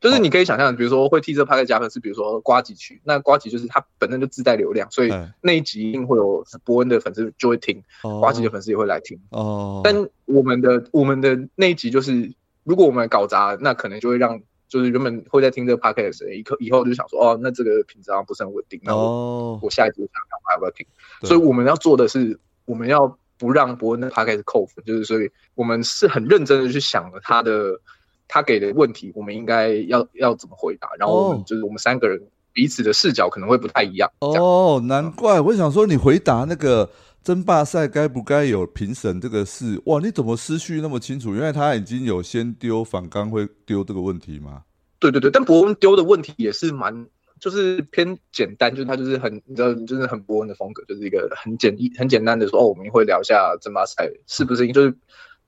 就是你可以想象，比如说会替这个 p a 加分是，比如说瓜吉区，那瓜吉就是它本身就自带流量，所以哎那一集一定会有伯恩的粉丝就会听，哦瓜吉的粉丝也会来听。哦，但我们的我们的那一集就是，如果我们搞砸，那可能就会让就是原本会在听这个 podcast 的人，以后以后就想说，哦，那这个品质好像不是很稳定，那我、哦，我下一集想看我要不要听？对所以我们要做的是，我们要不让伯恩的 podcast 扣分，就是所以我们是很认真的去想了他的他给的问题，我们应该要要怎么回答，然后我哦们就是我们三个人彼此的视角可能会不太一样。哦，难怪我想说你回答那个争霸赛该不该有评审这个事，哇，你怎么思绪那么清楚？原来他已经有先丢反刚会丢这个问题吗？对对对，但伯恩丢的问题也是蛮，就是偏简单，就是他就是很，你知道，就是很伯恩的风格，就是一个很简易、很简单的说，哦，我们会聊一下争霸赛是不是，就是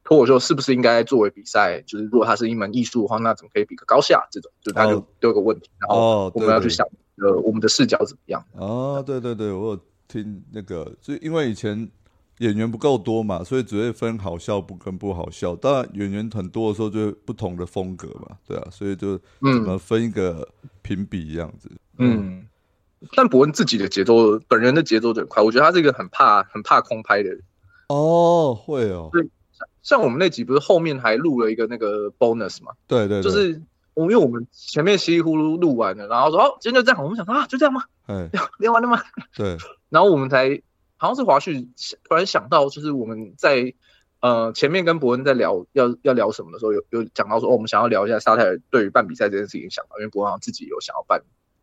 脱口秀是不是应该作为比赛，就是如果它是一门艺术的话，那怎么可以比个高下？这种，就是他就哦丢个问题，然后我们要去想，呃，我们的视角怎么样？哦，对对对，我有听那个，就因为以前演员不够多嘛，所以只会分好笑不跟不好笑。当然演员很多的时候，就会不同的风格嘛，对啊，所以就怎么嗯分一个评比这样子。嗯。但伯恩自己的节奏，本人的节奏就很快，我觉得他是一个很怕、很怕空拍的人。哦，会哦，像我们那集不是后面还录了一个那个 bonus 嘛？对对对，就是我因为我们前面稀里糊涂录完了，然后说哦，今天就这样，我们想说啊，就这样吗？嗯，聊聊完了吗？对，然后我们才好像是华旭突然想到，就是我们在呃前面跟伯恩在聊要要聊什么的时候，有有讲到说、哦，我们想要聊一下沙泰尔对于办比赛这件事情想法，因为伯恩好像自己有想要办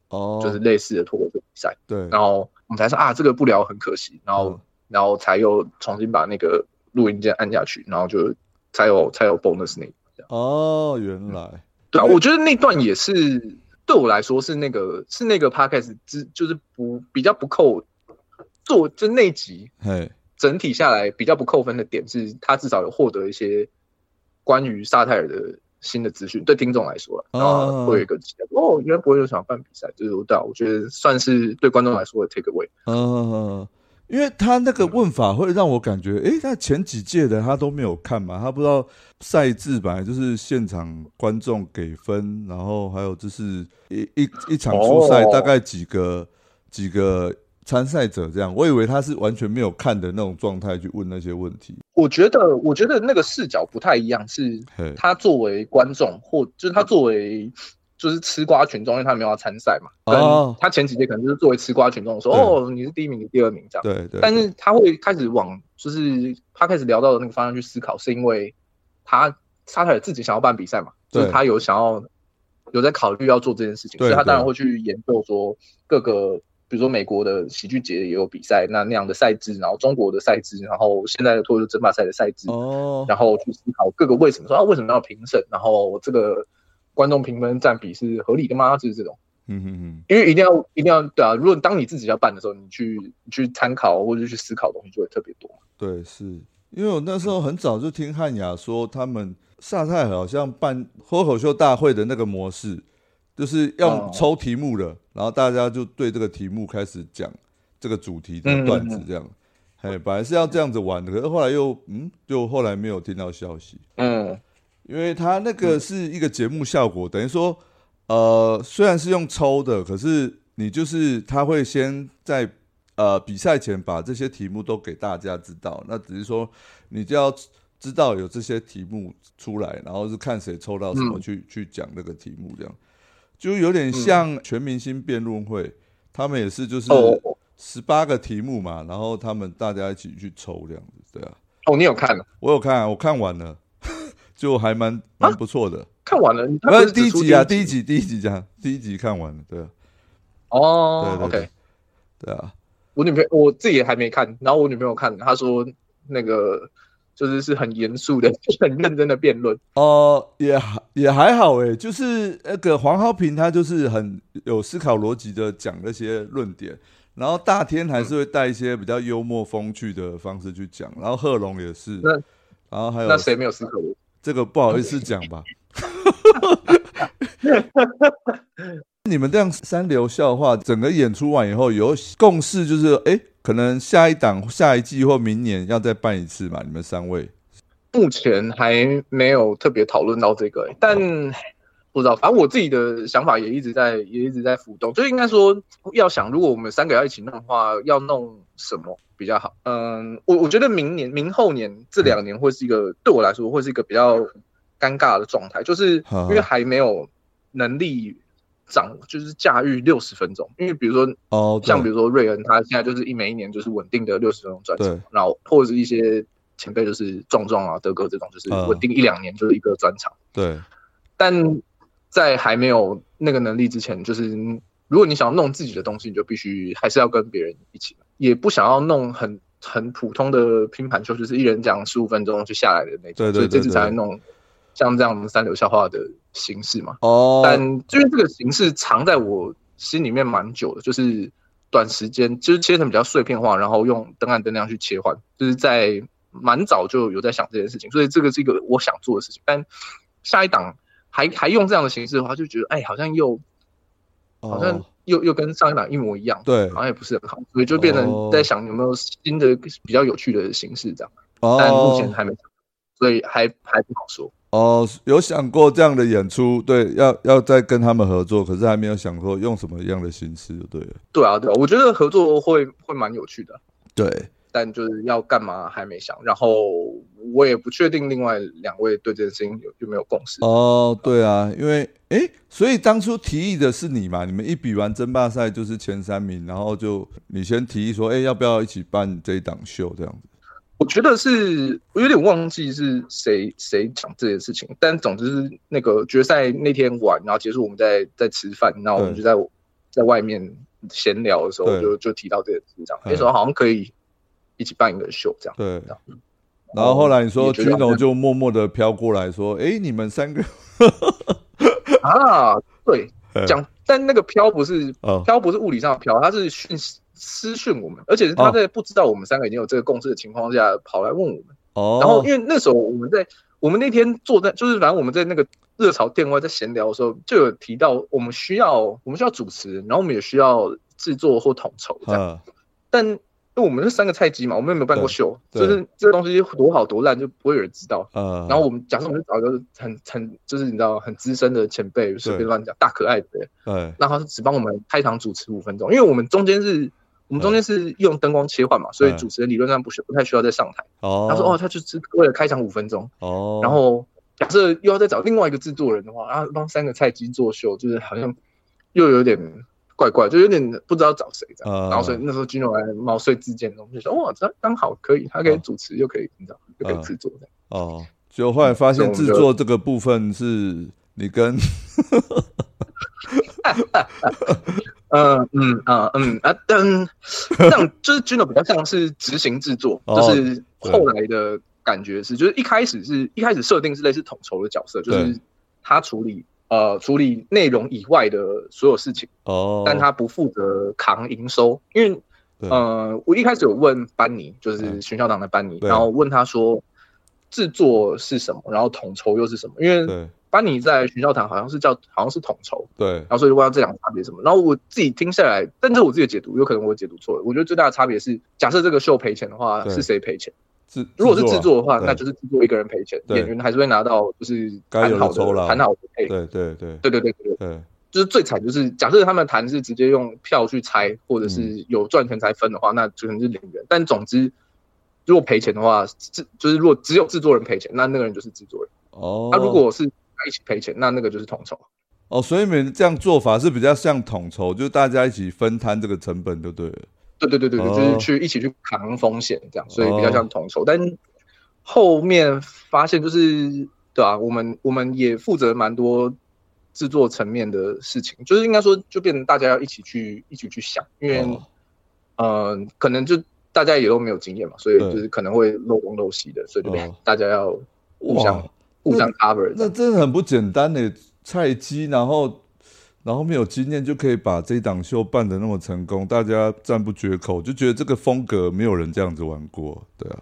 哦，就是类似的脱口秀比赛，对，然后我们才说啊，这个不聊很可惜，然后、嗯然后才又重新把那个录音键按下去，然后就才有才有 bonus 那一。哦，原来，对啊，我觉得那段也是对我来说是那个是那个 podcast 之就是不比较不扣做就那集嘿，整体下来比较不扣分的点是，他至少有获得一些关于沙泰尔的新的资讯，对听众来说了，然后会有一个期待。哦，原来不会有想要办比赛，就是对啊，我觉得算是对观众来说的 take away。嗯，因为他那个问法会让我感觉，诶，他前几届的他都没有看嘛，他不知道赛制本来就是现场观众给分，然后还有就是一一一场初赛哦。大概几个、几个参赛者这样，我以为他是完全没有看的那种状态去问那些问题。我觉得，我觉得那个视角不太一样，是，他作为观众，或就是他作为就是吃瓜群众，因为他没有要参赛嘛。哦跟他前几届可能就是作为吃瓜群众说，对哦，你是第一名，你第二名这样。对对，但是他会开始往就是他开始聊到的那个方向去思考，是因为他沙特尔自己想要办比赛嘛，就是他有想要有在考虑要做这件事情，所以他当然会去研究说各个。比如说美国的喜剧节也有比赛，那那样的赛制，然后中国的赛制，然后现在的脱口秀争霸赛的赛制，哦，然后去思考各个为什么说啊为什么要评审，然后这个观众评分占比是合理的吗？就是这种，嗯嗯嗯，因为一定要一定要对啊，如果当你自己要办的时候，你去你去参考或者去思考的东西就会特别多。对，是。因为我那时候很早就听汉雅说，他们萨泰好像办脱口秀大会的那个模式，就是要哦。抽题目的，然后大家就对这个题目开始讲这个主题的嗯段子，这样。哎，本来是要这样子玩的，可是后来又嗯，就后来没有听到消息，嗯因为他那个是一个节目效果，等于说，呃，虽然是用抽的，可是你就是他会先在呃比赛前把这些题目都给大家知道，那只是说你就要知道有这些题目出来，然后是看谁抽到什么嗯。去、去讲那个题目，这样。就有点像全明星辩论会，他们也是就是哦。十八个题目嘛，然后他们大家一起去抽这样子，对啊，哦，你有看了？我有看，我看完了，就还蛮蛮不错的。看完了？他不是不是只出第一集啊，第一一集，第一集讲，第一集看完了，对啊，哦对对对，OK。对啊，我女朋友我自己也还没看，然后我女朋友看，她说那个就是是很严肃的、很认真的辩论。哦、也还也还好诶，就是那个黄浩平他就是很有思考逻辑的讲那些论点，然后大天还是会带一些比较幽默风趣的方式去讲，然后贺龙也是那，然后还有那谁没有思考过？这个不好意思讲吧。你们这样三流笑话，整个演出完以后有共识，就是哎，可能下一档、下一季或明年要再办一次嘛？你们三位目前还没有特别讨论到这个、欸但不知道，反正我自己的想法也一直在也一直在浮动，就应该说要想，如果我们三个要一起弄的话，要弄什么比较好？嗯，我我觉得明年、明后年这两年会是一个对我来说会是一个比较尴尬的状态，就是因为还没有能力掌，就是驾驭六十分钟。因为比如说，哦，像比如说瑞恩，他现在就是一每一年就是稳定的六十分钟专场，然后或者是一些前辈就是壮壮啊、德哥这种，就是稳定一两年就是一个专场。对，但在还没有那个能力之前，就是如果你想要弄自己的东西，你就必须还是要跟别人一起，也不想要弄很很普通的拼盘秀，就是一人讲十五分钟就下来的那种。对对对。所以这次才弄像这样三流笑话的形式嘛。哦。但因为这个形式藏在我心里面蛮久的，就是短时间就是切成比较碎片化，然后用灯暗灯亮去切换，就是在蛮早就有在想这件事情，所以这个是一个我想做的事情。但下一档。还还用这样的形式的话，就觉得哎，好像又好像又又跟上一档一模一样，对，好像也不是很好，所以就变成在想有没有新的比较有趣的形式这样，但目前还没，所以还还不好说。哦，有想过这样的演出，对，要要再跟他们合作，可是还没有想过用什么样的形式，对。对啊，对啊，我觉得合作会会蛮有趣的，对。但就是要干嘛还没想，然后我也不确定另外两位对这件事情有有没有共识。哦，对啊，因为哎，所以当初提议的是你嘛？你们一比完争霸赛就是前三名，然后就你先提议说，哎，要不要一起办这一档秀这样子？我觉得是，我有点忘记是谁谁讲这件事情，但总之是那个决赛那天晚，然后结束我们在在吃饭，然后我们就在在外面闲聊的时候就就提到这个事，这样那时候好像可以。一起办一个秀，这样。对。然后后来你说君龙就默默的飘过来说：“哎，你们三个 啊，对，讲，但那个飘不是飘，不是物理上的飘，他是讯私讯我们，而且是他在不知道我们三个已经有这个共识的情况下跑来问我们。哦，然后因为那时候我们在我们那天坐在，就是反正我们在那个热潮店外在闲聊的时候，就有提到我们需要我们需要主持，然后我们也需要制作或统筹这样，但。因为我们是三个菜鸡嘛，我们又没有办过秀，就是这个东西多好多烂就不会有人知道。嗯，然后我们假设我们找一个很很就是你知道很资深的前辈随便乱讲大可爱的，对，那他是只帮我们开场主持五分钟，因为我们中间是我们中间是用灯光切换嘛，所以主持人理论上不需不太需要再上台。哦，他说哦，他就是为了开场五分钟。哦，然后假设又要再找另外一个制作人的话，然后帮三个菜鸡做秀，就是好像又有点。怪怪，就有点不知道找谁这样，然后所以那时候金融来毛遂自荐，我们就说哇，这刚好可以，他可以主持又可以，你知道，又可以制作这样。哦，就后来发现制作这个部分是你跟，嗯嗯啊嗯啊，但这样就是金融比较像是执行制作，就是后来的感觉是，就是一开始是一开始设定是类似统筹的角色，就是他处理。呃，处理内容以外的所有事情哦，但他不负责扛营收，因为呃，我一开始有问班尼，就是巡校长的班尼，然后问他说制作是什么，然后统筹又是什么？因为班尼在巡校堂好像是叫好像是统筹，对，然后所以问到这两个差别什么？然后我自己听下来，但这是我自己的解读，有可能我解读错了。我觉得最大的差别是，假设这个秀赔钱的话，是谁赔钱？如果是制作的话，那就是制作一个人赔钱，演员还是会拿到就是谈好的谈好的配。对对对对对对对对，就是最惨就是假设他们谈是直接用票去拆，或者是有赚钱才分的话，那就可能是零元。但总之，如果赔钱的话，制就是如果只有制作人赔钱，那那个人就是制作人。哦，那如果是一起赔钱，那那个就是统筹。哦，所以你们这样做法是比较像统筹，就是大家一起分摊这个成本，就对了。对对对对对，就是去一起去扛风险这样，所以比较像统筹。但后面发现就是，对啊，我们我们也负责蛮多制作层面的事情，就是应该说就变成大家要一起去一起去想，因为嗯，可能就大家也都没有经验嘛，所以就是可能会漏东漏西的，所以就变大家要互相互相 cover。那真的很不简单的菜鸡，然后。然后没有经验就可以把这档秀办得那么成功，大家赞不绝口，就觉得这个风格没有人这样子玩过，对啊。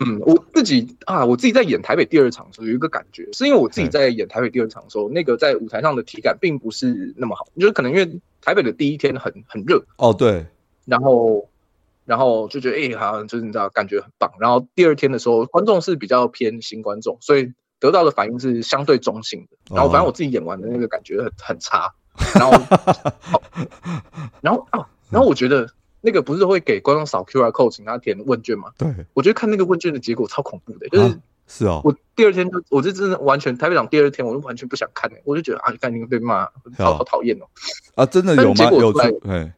嗯，我自己啊，我自己在演台北第二场的时候有一个感觉，是因为我自己在演台北第二场的时候，那个在舞台上的体感并不是那么好，就是可能因为台北的第一天很很热。哦，对，然后然后就觉得哎，好像就是你知道感觉很棒，然后第二天的时候观众是比较偏新观众，所以得到的反应是相对中性的。然后反正我自己演完的那个感觉很很差，然后，然后啊，然后我觉得那个不是会给观众扫 Q R code 请他填问卷吗？对，我觉得看那个问卷的结果超恐怖的，就是是哦，我第二天就我就真的完全台北场第二天我就完全不想看，我就觉得啊，干你被骂，好好讨厌哦。啊，真的有吗？有出哎。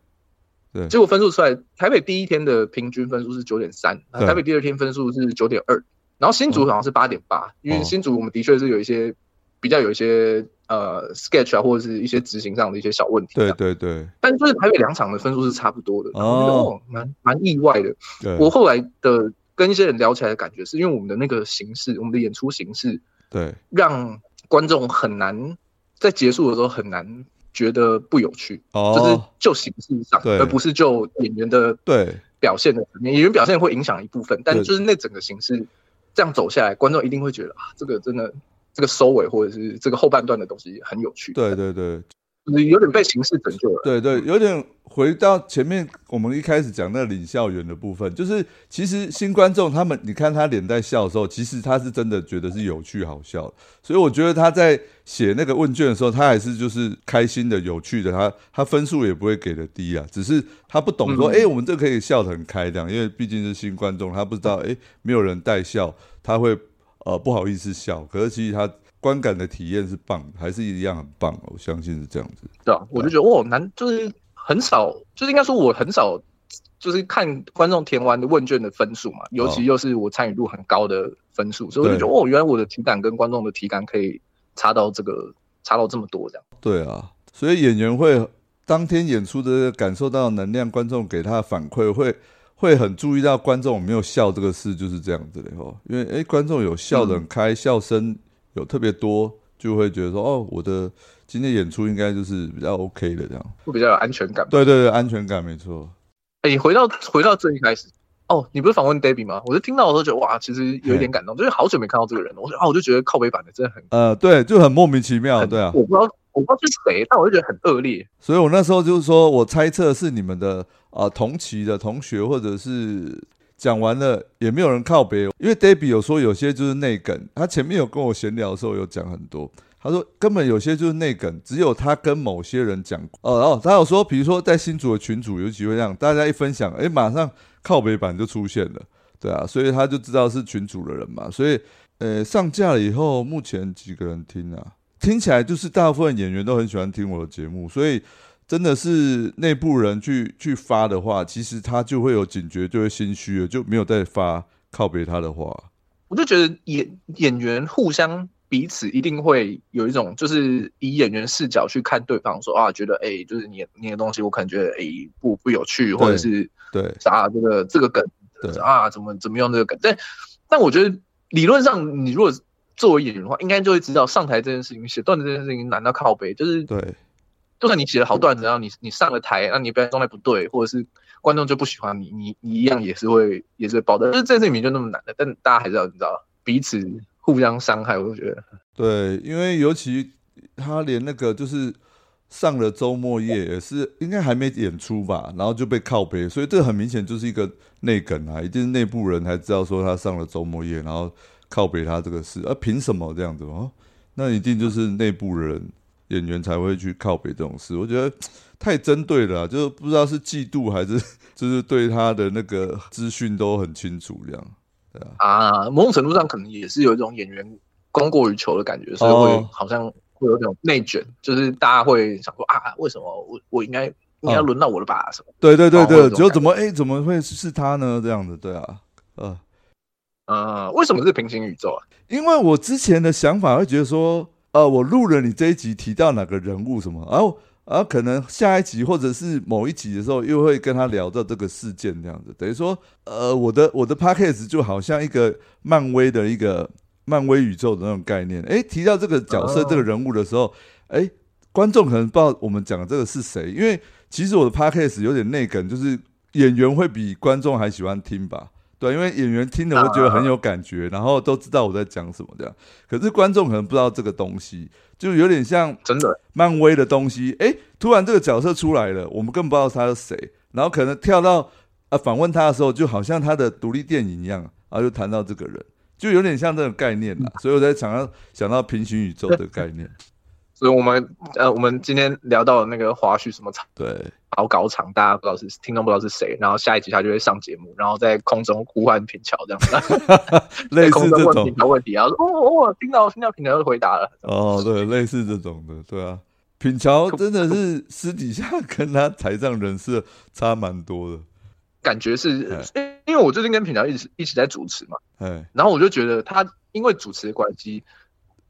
对，结果分数出来，台北第一天的平均分数是九点三，台北第二天分数是九点二，然后新竹好像是八点八，因为新竹我们的确是有一些比较有一些呃 sketch 啊或者是一些执行上的一些小问题。对对对。但就是台北两场的分数是差不多的，哦，蛮蛮意外的。我后来的跟一些人聊起来的感觉，是因为我们的那个形式，我们的演出形式，对，让观众很难在结束的时候很难。觉得不有趣，哦就是就形式上，而不是就演员的对表现的层面。演员表现会影响一部分，但就是那整个形式这样走下来，观众一定会觉得啊，这个真的这个收尾或者是这个后半段的东西很有趣。对对对。有点被形式拯救了。对对，有点回到前面我们一开始讲那领校园的部分，就是其实新观众他们，你看他脸在笑的时候，其实他是真的觉得是有趣好笑。所以我觉得他在写那个问卷的时候，他还是就是开心的、有趣的，他他分数也不会给的低啊。只是他不懂说，哎，我们这可以笑得很开这样，因为毕竟是新观众，他不知道，哎，没有人带笑，他会呃不好意思笑。可是其实他。观感的体验是棒，还是一样很棒，我相信是这样子。对啊，我就觉得哦，难就是很少，就是应该说我很少，就是看观众填完的问卷的分数嘛，尤其又是我参与度很高的分数，所以我就觉得哦，原来我的体感跟观众的体感可以差到这个差到这么多这样。对啊，所以演员会当天演出的感受到能量，观众给他的反馈会会很注意到观众有没有笑这个事，就是这样子的哦。因为哎，观众有笑的很开，笑声。有特别多，就会觉得说，哦，我的今天演出应该就是比较 OK 的这样，会比较有安全感。对对对，安全感没错。哎，回到回到最一开始，哦，你不是访问 Debbie 吗？我就听到的时候觉得，哇，其实有一点感动，就是好久没看到这个人了。我说啊，我就觉得靠北版的真的很，呃，对，就很莫名其妙，对啊。我不知道我不知道是谁，但我就觉得很恶劣。所以我那时候就是说我猜测是你们的啊同期的同学，或者是。讲完了也没有人靠北，因为 Debbie 有说有些就是内梗，他前面有跟我闲聊的时候有讲很多，他说根本有些就是内梗，只有他跟某些人讲哦，然后他有说，比如说在新组的群组有机会让大家一分享，哎，马上靠北版就出现了，对啊，所以他就知道是群主的人嘛，所以呃上架了以后，目前几个人听啊，听起来就是大部分演员都很喜欢听我的节目，所以。真的是内部人去去发的话，其实他就会有警觉，就会心虚了，就没有再发靠北他的话。我就觉得演演员互相彼此一定会有一种，就是以演员视角去看对方，说啊，觉得哎，就是你你的东西，我可能觉得哎不不有趣，或者是对啥这个这个梗啊，怎么怎么用这个梗？但但我觉得理论上，你如果作为演员的话，应该就会知道上台这件事情，写段子这件事情难道靠背？就是对。就算你写了好段子，然后你你上了台，那你表演状态不对，或者是观众就不喜欢你，你你一样也是会也是会爆的。就是这里面就那么难的，但大家还是要你知道彼此互相伤害，我觉得对，因为尤其他连那个就是上了周末夜也是应该还没演出吧，然后就被靠背，所以这很明显就是一个内梗啊，一定是内部人才知道说他上了周末夜，然后靠背他这个事，啊凭什么这样子哦？那一定就是内部人。演员才会去靠北这种事，我觉得太针对了，就不知道是嫉妒还是 就是对他的那个资讯都很清楚这样，啊。啊，某种程度上可能也是有一种演员供过于求的感觉，所以会好像会有种内卷，就是大家会想说啊，为什么我我应该应该轮到我了吧？什么？对对对对，就怎么哎怎么会是他呢？这样子，对啊，呃呃，为什么是平行宇宙啊？因为我之前的想法会觉得说。呃，我录了你这一集提到哪个人物什么，然后，而可能下一集或者是某一集的时候，又会跟他聊到这个事件这样子，等于说，呃，我的我的 p a c k a g e 就好像一个漫威的一个漫威宇宙的那种概念，哎，提到这个角色这个人物的时候，哎，观众可能不知道我们讲的这个是谁，因为其实我的 p a c k a g e 有点内梗，就是演员会比观众还喜欢听吧。对，因为演员听了会觉得很有感觉，然后都知道我在讲什么这样。可是观众可能不知道这个东西，就有点像真的漫威的东西。哎，突然这个角色出来了，我们更不知道他是谁。然后可能跳到啊访问他的时候，就好像他的独立电影一样，然后就谈到这个人，就有点像这种概念啦。所以我在想要想到平行宇宙的概念。所以我们呃，我们今天聊到那个华胥什么对，好搞场，大家不知道是听众不知道是谁，然后下一集他就会上节目，然后在空中呼唤品桥这样子 类空中问似这种品桥问题，然后说哦哦，听到听到品桥就回答了。哦，对，类似这种的，对啊。品乔真的是私底下跟他台上人设差蛮多的，感觉是，因因为我最近跟品桥一直一直在主持嘛，哎，然后我就觉得他因为主持的关系，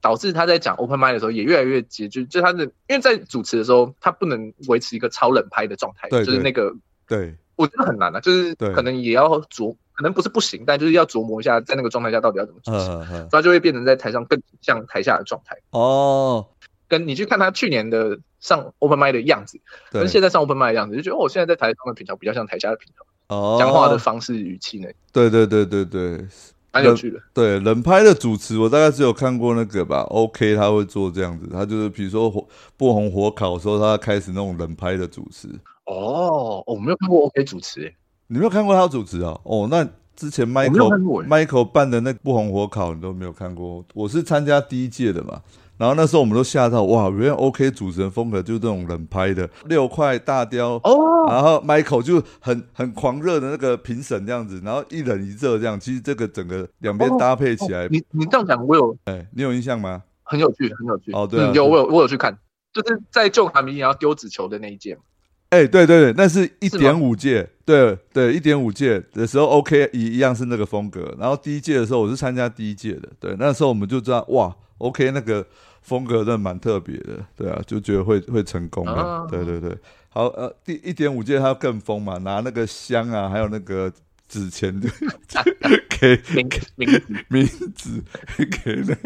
导致他在讲 open m i d 的时候也越来越接，就就他的，因为在主持的时候，他不能维持一个超冷拍的状态，就是那个，对，我觉得很难啊，就是可能也要琢，可能不是不行，但就是要琢磨一下，在那个状态下到底要怎么主持，他就会变成在台上更像台下的状态。哦，跟你去看他去年的上 open m i d 的样子，跟，现在上 open m i d 的样子，就觉得哦，我现在在台上的品调比较像台下的品调，哦，讲话的方式、语气呢，对对对对对蛮有趣的。对，冷拍的主持我大概只有看过那个吧，OK 他会做这样子，他就是比如说火不红火烤的时候，他开始那种冷拍的主持，哦，我没有看过 OK 主持、欸，你没有看过他主持啊？哦，那之前 Michael 欸 Michael 办的那不红火烤你都没有看过，我是参加第一届的嘛。然后那时候我们都吓到，哇，原来 OK 主持人风格就是这种冷拍的六块大雕，哦，然后 Michael 就很很狂热的那个评审这样子，然后一冷一热这样，其实这个整个两边搭配起来，你你这样讲，我有哎，你有印象吗？很有趣，很有趣。哦对啊嗯有我有我有去看，就是在旧卡米然后丢纸球的那一届嘛。哎，对对对，那是一点五届，对对，一点五届的时候，OK 一一样是那个风格。然后第一届的时候，我是参加第一届的，对，那时候我们就知道，哇，OK 那个风格真的蛮特别的，对啊，就觉得会会成功的，啊对对对。好，呃，第一点五届他更疯嘛，拿那个香啊，还有那个纸钱的 给名名字名字 给那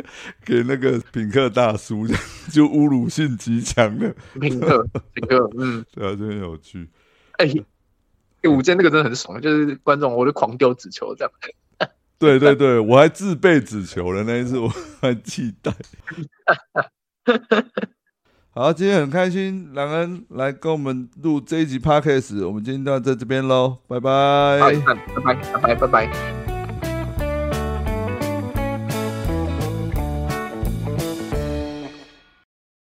给那个品客大叔，就侮辱性极强的，品客品客，嗯，对啊，真的有趣。哎、欸，午间那个真的很爽，就是观众我就狂丢纸球这样。对对对，我还自备纸球了那一次，我 还期待。好，今天很开心，朗恩来跟我们录这一集 podcast，我们今天就到这这边喽，拜拜。拜拜拜拜拜拜。